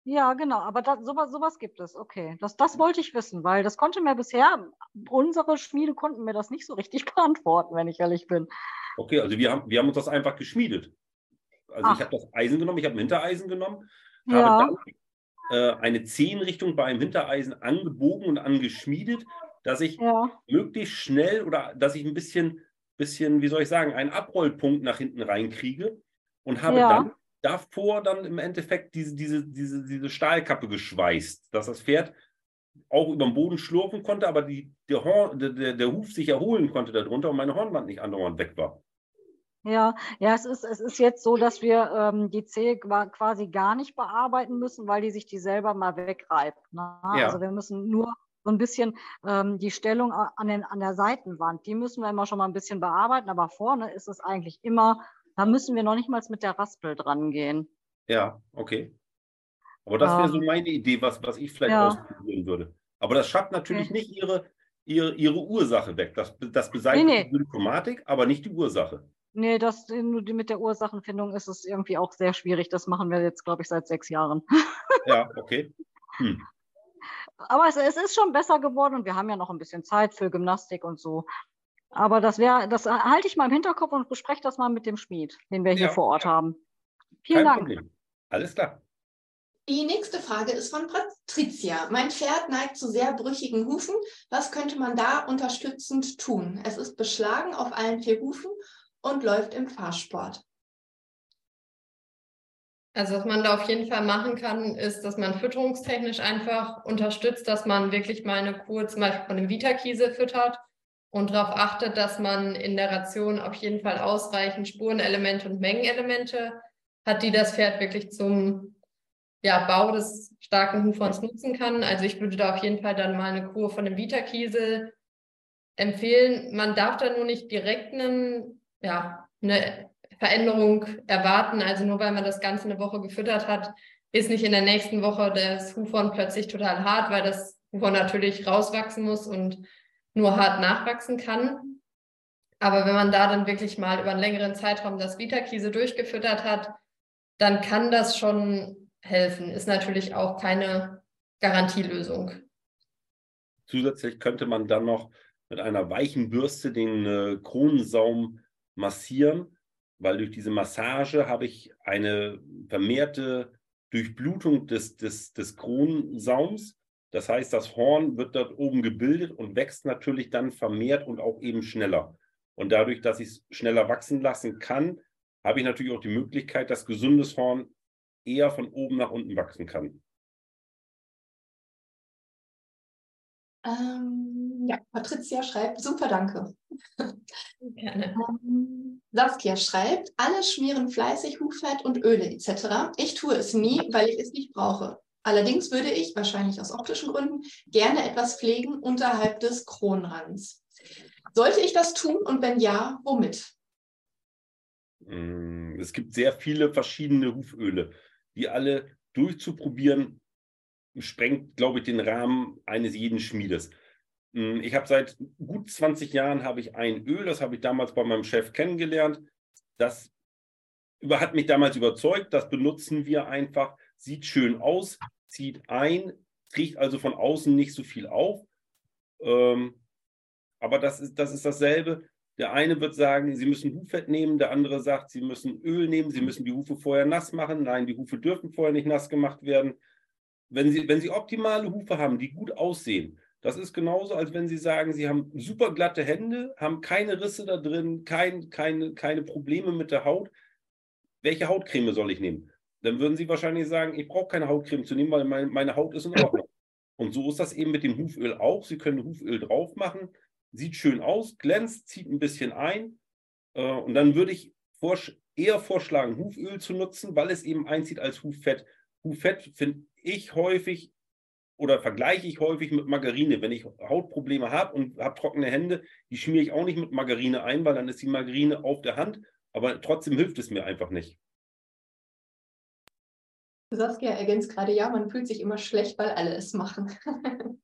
Ja, genau, aber da, sowas, sowas gibt es, okay. Das, das wollte ich wissen, weil das konnte mir bisher, unsere Schmiede konnten mir das nicht so richtig beantworten, wenn ich ehrlich bin. Okay, also wir haben, wir haben uns das einfach geschmiedet. Also Ach. ich habe das Eisen genommen, ich habe ein Hintereisen genommen, ja. habe dann äh, eine Zehenrichtung bei einem Hintereisen angebogen und angeschmiedet, dass ich ja. möglichst schnell oder dass ich ein bisschen, bisschen, wie soll ich sagen, einen Abrollpunkt nach hinten reinkriege und habe ja. dann davor dann im Endeffekt diese, diese, diese, diese Stahlkappe geschweißt, dass das Pferd auch über den Boden schlurfen konnte, aber die, der, Horn, der, der Huf sich erholen konnte darunter und meine Hornwand nicht andauernd weg war. Ja, ja, es ist, es ist jetzt so, dass wir ähm, die Zehe quasi gar nicht bearbeiten müssen, weil die sich die selber mal wegreibt. Ne? Ja. Also wir müssen nur so ein bisschen ähm, die Stellung an, den, an der Seitenwand, die müssen wir immer schon mal ein bisschen bearbeiten, aber vorne ist es eigentlich immer, da müssen wir noch nicht mal mit der Raspel dran gehen. Ja, okay. Aber das wäre so ähm, meine Idee, was, was ich vielleicht ja. ausprobieren würde. Aber das schafft natürlich okay. nicht ihre, ihre, ihre Ursache weg. Das, das beseitigt nee, nee. die Symptomatik, aber nicht die Ursache. Nee, das, mit der Ursachenfindung ist es irgendwie auch sehr schwierig. Das machen wir jetzt, glaube ich, seit sechs Jahren. Ja, okay. Hm. Aber es, es, ist schon besser geworden und wir haben ja noch ein bisschen Zeit für Gymnastik und so. Aber das wäre, das halte ich mal im Hinterkopf und bespreche das mal mit dem Schmied, den wir hier ja, vor Ort ja. haben. Vielen Kein Dank. Problem. Alles klar. Die nächste Frage ist von Patricia. Mein Pferd neigt zu sehr brüchigen Hufen. Was könnte man da unterstützend tun? Es ist beschlagen auf allen vier Hufen und läuft im Fahrsport. Also was man da auf jeden Fall machen kann, ist, dass man fütterungstechnisch einfach unterstützt, dass man wirklich mal eine Kur zum Beispiel von dem Vitakiese füttert und darauf achtet, dass man in der Ration auf jeden Fall ausreichend Spurenelemente und Mengenelemente hat, die das Pferd wirklich zum ja, Bau des starken Hufhorns nutzen kann. Also ich würde da auf jeden Fall dann mal eine Kur von dem Vita-Kiesel empfehlen. Man darf da nur nicht direkt einen, ja, eine Veränderung erwarten. Also nur weil man das Ganze eine Woche gefüttert hat, ist nicht in der nächsten Woche das Hufhorn plötzlich total hart, weil das Hufhorn natürlich rauswachsen muss und nur hart nachwachsen kann. Aber wenn man da dann wirklich mal über einen längeren Zeitraum das Vita-Kiese durchgefüttert hat, dann kann das schon helfen. Ist natürlich auch keine Garantielösung. Zusätzlich könnte man dann noch mit einer weichen Bürste den äh, Kronensaum massieren, weil durch diese Massage habe ich eine vermehrte Durchblutung des, des, des Kronensaums. Das heißt, das Horn wird dort oben gebildet und wächst natürlich dann vermehrt und auch eben schneller. Und dadurch, dass ich es schneller wachsen lassen kann, habe ich natürlich auch die Möglichkeit, dass gesundes Horn eher von oben nach unten wachsen kann? Ähm, ja, Patricia schreibt, super, danke. Gerne. Ähm, Saskia schreibt, alle schmieren fleißig Hufett und Öle etc. Ich tue es nie, weil ich es nicht brauche. Allerdings würde ich, wahrscheinlich aus optischen Gründen, gerne etwas pflegen unterhalb des Kronrands. Sollte ich das tun und wenn ja, womit? Mm, es gibt sehr viele verschiedene Huföle die alle durchzuprobieren, sprengt, glaube ich, den Rahmen eines jeden Schmiedes. Hm, ich habe seit gut 20 Jahren habe ich ein Öl, das habe ich damals bei meinem Chef kennengelernt. Das hat mich damals überzeugt, das benutzen wir einfach, sieht schön aus, zieht ein, riecht also von außen nicht so viel auf. Ähm, aber das ist, das ist dasselbe. Der eine wird sagen, sie müssen Huffett nehmen, der andere sagt, sie müssen Öl nehmen, sie müssen die Hufe vorher nass machen. Nein, die Hufe dürfen vorher nicht nass gemacht werden. Wenn sie, wenn sie optimale Hufe haben, die gut aussehen, das ist genauso, als wenn Sie sagen, Sie haben super glatte Hände, haben keine Risse da drin, kein, keine, keine Probleme mit der Haut. Welche Hautcreme soll ich nehmen? Dann würden Sie wahrscheinlich sagen, ich brauche keine Hautcreme zu nehmen, weil mein, meine Haut ist in Ordnung. Und so ist das eben mit dem Huföl auch. Sie können Huföl drauf machen, sieht schön aus, glänzt, zieht ein bisschen ein. Äh, und dann würde ich eher vorschlagen, Huföl zu nutzen, weil es eben einzieht als Huffett. Huffett finde ich häufig oder vergleiche ich häufig mit Margarine. Wenn ich Hautprobleme habe und habe trockene Hände, die schmiere ich auch nicht mit Margarine ein, weil dann ist die Margarine auf der Hand, aber trotzdem hilft es mir einfach nicht. Saskia ergänzt gerade, ja, man fühlt sich immer schlecht, weil alle es machen.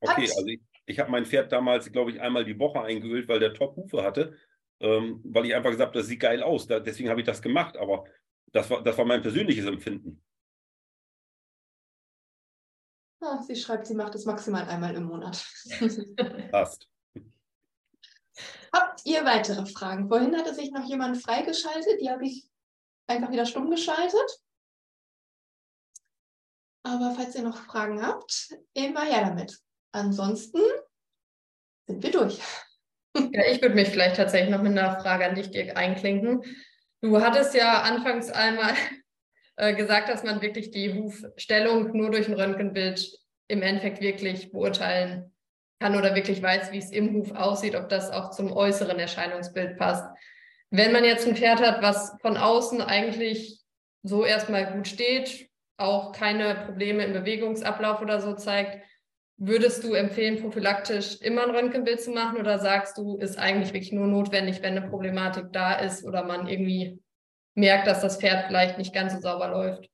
okay, also ich, ich habe mein Pferd damals, glaube ich, einmal die Woche eingeölt, weil der Top-Hufe hatte, ähm, weil ich einfach gesagt habe, das sieht geil aus. Da, deswegen habe ich das gemacht, aber das war, das war mein persönliches Empfinden. Ah, sie schreibt, sie macht es maximal einmal im Monat. Passt. Habt ihr weitere Fragen? Vorhin hatte sich noch jemand freigeschaltet, die habe ich einfach wieder stumm geschaltet. Aber falls ihr noch Fragen habt, immer her damit. Ansonsten sind wir durch. Ja, ich würde mich vielleicht tatsächlich noch mit einer Frage an dich Dirk, einklinken. Du hattest ja anfangs einmal äh, gesagt, dass man wirklich die Hufstellung nur durch ein Röntgenbild im Endeffekt wirklich beurteilen kann oder wirklich weiß, wie es im Huf aussieht, ob das auch zum äußeren Erscheinungsbild passt. Wenn man jetzt ein Pferd hat, was von außen eigentlich so erstmal gut steht, auch keine Probleme im Bewegungsablauf oder so zeigt, würdest du empfehlen, prophylaktisch immer ein Röntgenbild zu machen oder sagst du, ist eigentlich wirklich nur notwendig, wenn eine Problematik da ist oder man irgendwie merkt, dass das Pferd vielleicht nicht ganz so sauber läuft?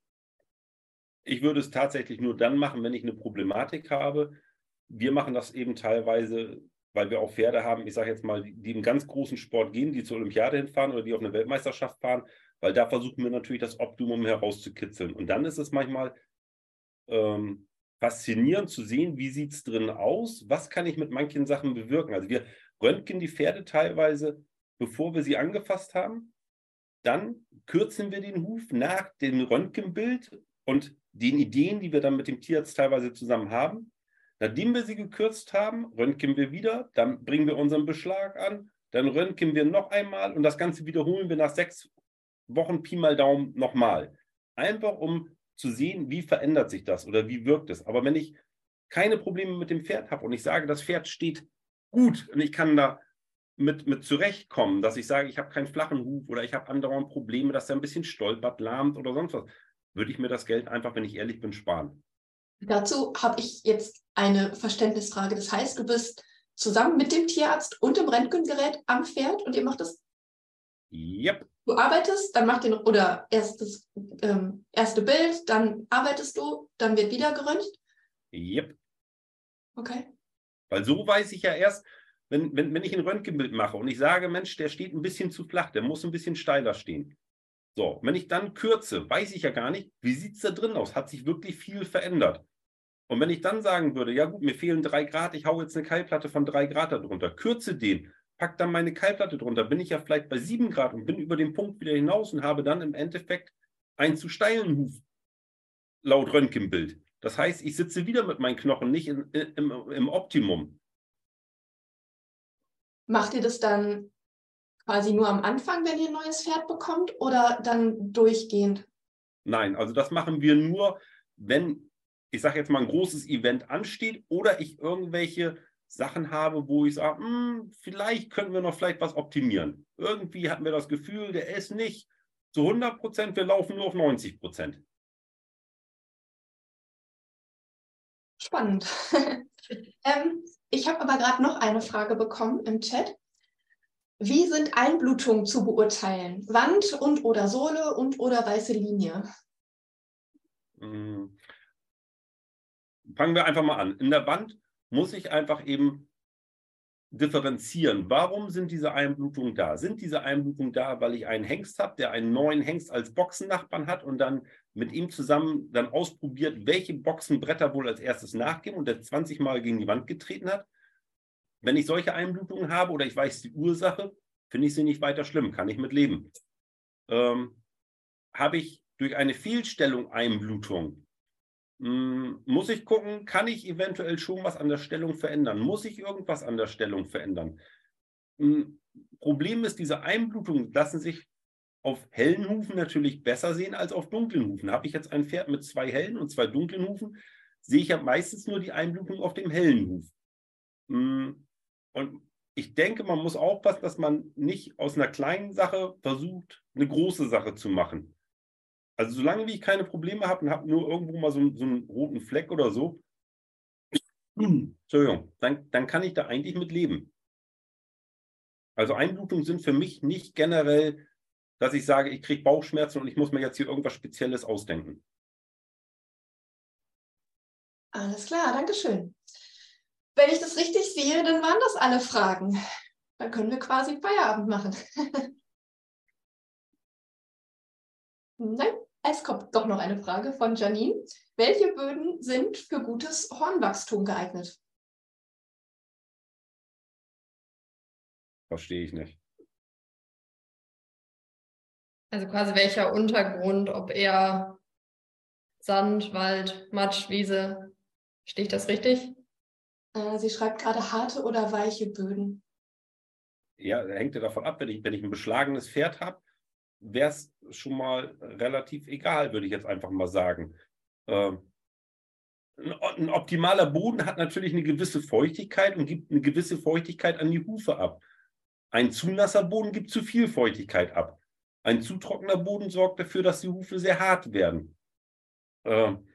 Ich würde es tatsächlich nur dann machen, wenn ich eine Problematik habe. Wir machen das eben teilweise, weil wir auch Pferde haben, ich sage jetzt mal, die im ganz großen Sport gehen, die zur Olympiade hinfahren oder die auf eine Weltmeisterschaft fahren, weil da versuchen wir natürlich das Optimum herauszukitzeln. Und dann ist es manchmal ähm, faszinierend zu sehen, wie sieht es drin aus, was kann ich mit manchen Sachen bewirken. Also wir röntgen die Pferde teilweise, bevor wir sie angefasst haben. Dann kürzen wir den Huf nach dem Röntgenbild und den Ideen, die wir dann mit dem Tierarzt teilweise zusammen haben. Nachdem wir sie gekürzt haben, röntgen wir wieder, dann bringen wir unseren Beschlag an, dann röntgen wir noch einmal und das Ganze wiederholen wir nach sechs Wochen Pi mal Daumen nochmal. Einfach um zu sehen, wie verändert sich das oder wie wirkt es. Aber wenn ich keine Probleme mit dem Pferd habe und ich sage, das Pferd steht gut und ich kann da mit, mit zurechtkommen, dass ich sage, ich habe keinen flachen Huf oder ich habe andauernd Probleme, dass er ein bisschen stolpert, lahmt oder sonst was, würde ich mir das Geld einfach, wenn ich ehrlich bin, sparen. Dazu habe ich jetzt eine Verständnisfrage. Das heißt, du bist zusammen mit dem Tierarzt und dem Röntgengerät am Pferd und ihr macht das? Yep. Du arbeitest, dann macht noch, oder erstes ähm, erste Bild, dann arbeitest du, dann wird wieder geröntgt? Yep. Okay. Weil so weiß ich ja erst, wenn, wenn, wenn ich ein Röntgenbild mache und ich sage, Mensch, der steht ein bisschen zu flach, der muss ein bisschen steiler stehen. So, wenn ich dann kürze, weiß ich ja gar nicht, wie sieht es da drin aus? Hat sich wirklich viel verändert? Und wenn ich dann sagen würde, ja gut, mir fehlen drei Grad, ich haue jetzt eine Keilplatte von drei Grad darunter, kürze den, pack dann meine Keilplatte drunter, bin ich ja vielleicht bei sieben Grad und bin über den Punkt wieder hinaus und habe dann im Endeffekt einen zu steilen Huf laut Röntgenbild. Das heißt, ich sitze wieder mit meinen Knochen nicht in, im, im Optimum. Macht ihr das dann quasi nur am Anfang, wenn ihr ein neues Pferd bekommt oder dann durchgehend? Nein, also das machen wir nur, wenn, ich sage jetzt mal, ein großes Event ansteht oder ich irgendwelche Sachen habe, wo ich sage, hm, vielleicht können wir noch vielleicht was optimieren. Irgendwie hatten wir das Gefühl, der ist nicht zu 100 Prozent, wir laufen nur auf 90 Prozent. Spannend. ähm, ich habe aber gerade noch eine Frage bekommen im Chat. Wie sind Einblutungen zu beurteilen? Wand und oder Sohle und oder weiße Linie? Hm. Fangen wir einfach mal an. In der Wand muss ich einfach eben differenzieren. Warum sind diese Einblutungen da? Sind diese Einblutungen da, weil ich einen Hengst habe, der einen neuen Hengst als Boxennachbarn hat und dann mit ihm zusammen dann ausprobiert, welche Boxenbretter wohl als erstes nachgeben und der 20 Mal gegen die Wand getreten hat? Wenn ich solche Einblutungen habe oder ich weiß die Ursache, finde ich sie nicht weiter schlimm, kann ich mit leben. Ähm, habe ich durch eine Fehlstellung Einblutung, muss ich gucken, kann ich eventuell schon was an der Stellung verändern? Muss ich irgendwas an der Stellung verändern? Hm, Problem ist, diese Einblutungen lassen sich auf hellen Hufen natürlich besser sehen als auf dunklen Hufen. Habe ich jetzt ein Pferd mit zwei hellen und zwei dunklen Hufen, sehe ich ja meistens nur die Einblutung auf dem hellen Huf. Hm, und ich denke, man muss aufpassen, dass man nicht aus einer kleinen Sache versucht, eine große Sache zu machen. Also solange wie ich keine Probleme habe und habe nur irgendwo mal so, so, einen roten Fleck oder so, Entschuldigung, dann, dann kann ich da eigentlich mit leben. Also Einblutungen sind für mich nicht generell, dass ich sage, ich kriege Bauchschmerzen und ich muss mir jetzt hier irgendwas Spezielles ausdenken. Alles klar, danke schön. Wenn ich das richtig sehe, dann waren das alle Fragen. Dann können wir quasi Feierabend machen. Nein, es kommt doch noch eine Frage von Janine. Welche Böden sind für gutes Hornwachstum geeignet? Verstehe ich nicht. Also quasi welcher Untergrund, ob eher Sand, Wald, Matsch, Wiese. Stehe ich das richtig? Äh, sie schreibt gerade harte oder weiche Böden. Ja, hängt ja davon ab, wenn ich, wenn ich ein beschlagenes Pferd habe, wäre es schon mal relativ egal, würde ich jetzt einfach mal sagen. Ähm, ein optimaler Boden hat natürlich eine gewisse Feuchtigkeit und gibt eine gewisse Feuchtigkeit an die Hufe ab. Ein zu nasser Boden gibt zu viel Feuchtigkeit ab. Ein zu trockener Boden sorgt dafür, dass die Hufe sehr hart werden. Ähm,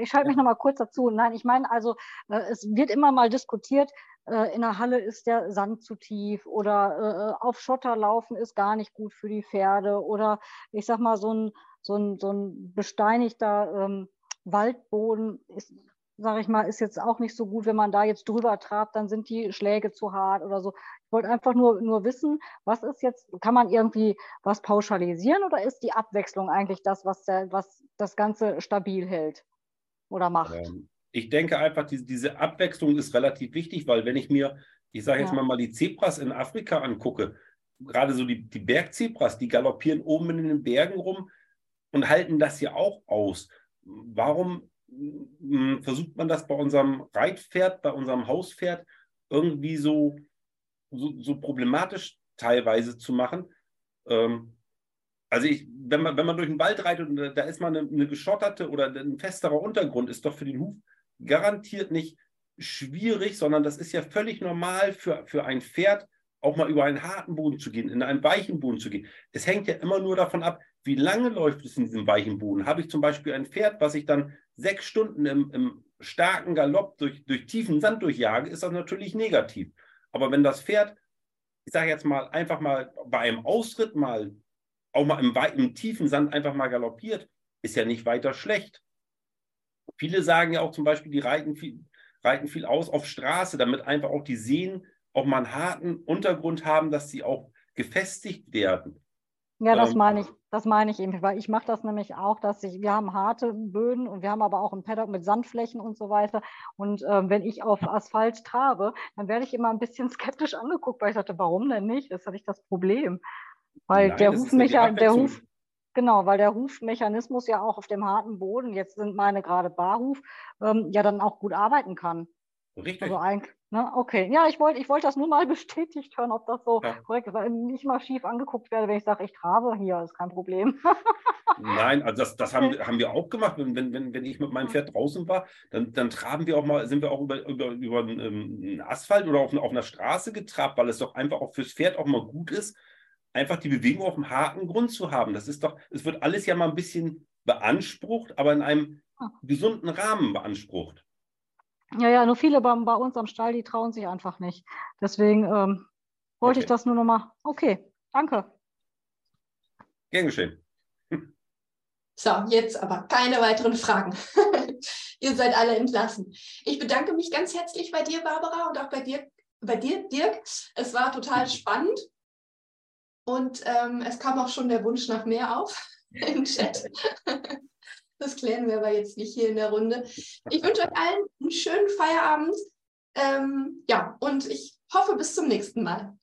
ich schalte mich noch mal kurz dazu. Nein, ich meine, also äh, es wird immer mal diskutiert, äh, in der Halle ist der Sand zu tief oder äh, auf Schotter laufen ist gar nicht gut für die Pferde oder ich sag mal, so ein, so ein, so ein besteinigter ähm, Waldboden ist, sage ich mal, ist jetzt auch nicht so gut, wenn man da jetzt drüber trabt, dann sind die Schläge zu hart oder so. Ich wollte einfach nur, nur wissen, was ist jetzt, kann man irgendwie was pauschalisieren oder ist die Abwechslung eigentlich das, was, der, was das Ganze stabil hält oder macht? Ähm, ich denke einfach, die, diese Abwechslung ist relativ wichtig, weil wenn ich mir, ich sage jetzt ja. mal, mal die Zebras in Afrika angucke, gerade so die, die Bergzebras, die galoppieren oben in den Bergen rum und halten das ja auch aus. Warum hm, versucht man das bei unserem Reitpferd, bei unserem Hauspferd irgendwie so, so, so problematisch teilweise zu machen? Ähm, also ich, wenn man, wenn man durch den Wald reitet und da ist man eine, eine geschotterte oder ein festerer Untergrund, ist doch für den Huf garantiert nicht schwierig, sondern das ist ja völlig normal für, für ein Pferd, auch mal über einen harten Boden zu gehen, in einen weichen Boden zu gehen. Es hängt ja immer nur davon ab, wie lange läuft es in diesem weichen Boden. Habe ich zum Beispiel ein Pferd, was ich dann sechs Stunden im, im starken Galopp durch, durch tiefen Sand durchjage, ist das natürlich negativ. Aber wenn das Pferd, ich sage jetzt mal, einfach mal bei einem Ausritt mal, auch mal im, im tiefen Sand einfach mal galoppiert, ist ja nicht weiter schlecht. Viele sagen ja auch zum Beispiel, die reiten viel, reiten viel aus auf Straße, damit einfach auch die Seen auch mal einen harten Untergrund haben, dass sie auch gefestigt werden. Ja, das ähm, meine ich, das meine ich eben, weil ich mache das nämlich auch, dass ich, wir haben harte Böden und wir haben aber auch ein Paddock mit Sandflächen und so weiter. Und äh, wenn ich auf Asphalt trabe, dann werde ich immer ein bisschen skeptisch angeguckt, weil ich dachte, warum denn nicht? Das ist ja nicht das Problem. Weil Nein, der Hufmecher, der Huf, Genau, weil der Hufmechanismus ja auch auf dem harten Boden, jetzt sind meine gerade Barhuf, ähm, ja dann auch gut arbeiten kann. Richtig. Also eigentlich, ne? okay. Ja, ich wollte ich wollt das nur mal bestätigt hören, ob das so ja. korrekt ist, weil nicht mal schief angeguckt werde, wenn ich sage, ich trabe hier, ist kein Problem. Nein, also das, das haben, haben wir auch gemacht. Wenn, wenn, wenn ich mit meinem Pferd draußen war, dann, dann traben wir auch mal, sind wir auch über, über, über einen ähm, Asphalt oder auf, auf einer Straße getrabt, weil es doch einfach auch fürs Pferd auch mal gut ist, einfach die Bewegung auf einem harten Grund zu haben. Das ist doch, es wird alles ja mal ein bisschen beansprucht, aber in einem gesunden Rahmen beansprucht. Ja, ja, nur viele bei, bei uns am Stall, die trauen sich einfach nicht. Deswegen ähm, wollte okay. ich das nur noch mal. Okay, danke. Gern geschehen. So, jetzt aber keine weiteren Fragen. Ihr seid alle entlassen. Ich bedanke mich ganz herzlich bei dir, Barbara, und auch bei dir, bei dir, Dirk. Es war total spannend. Und ähm, es kam auch schon der Wunsch nach mehr auf im Chat. Das klären wir aber jetzt nicht hier in der Runde. Ich wünsche euch allen einen schönen Feierabend. Ähm, ja, und ich hoffe bis zum nächsten Mal.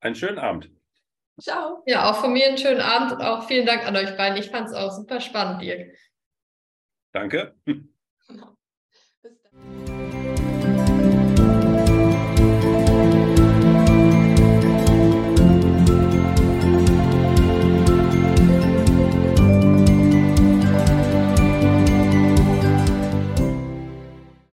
Einen schönen Abend. Ciao. Ja, auch von mir einen schönen Abend und auch vielen Dank an euch beiden. Ich fand es auch super spannend, Dirk. Danke. Bis dann.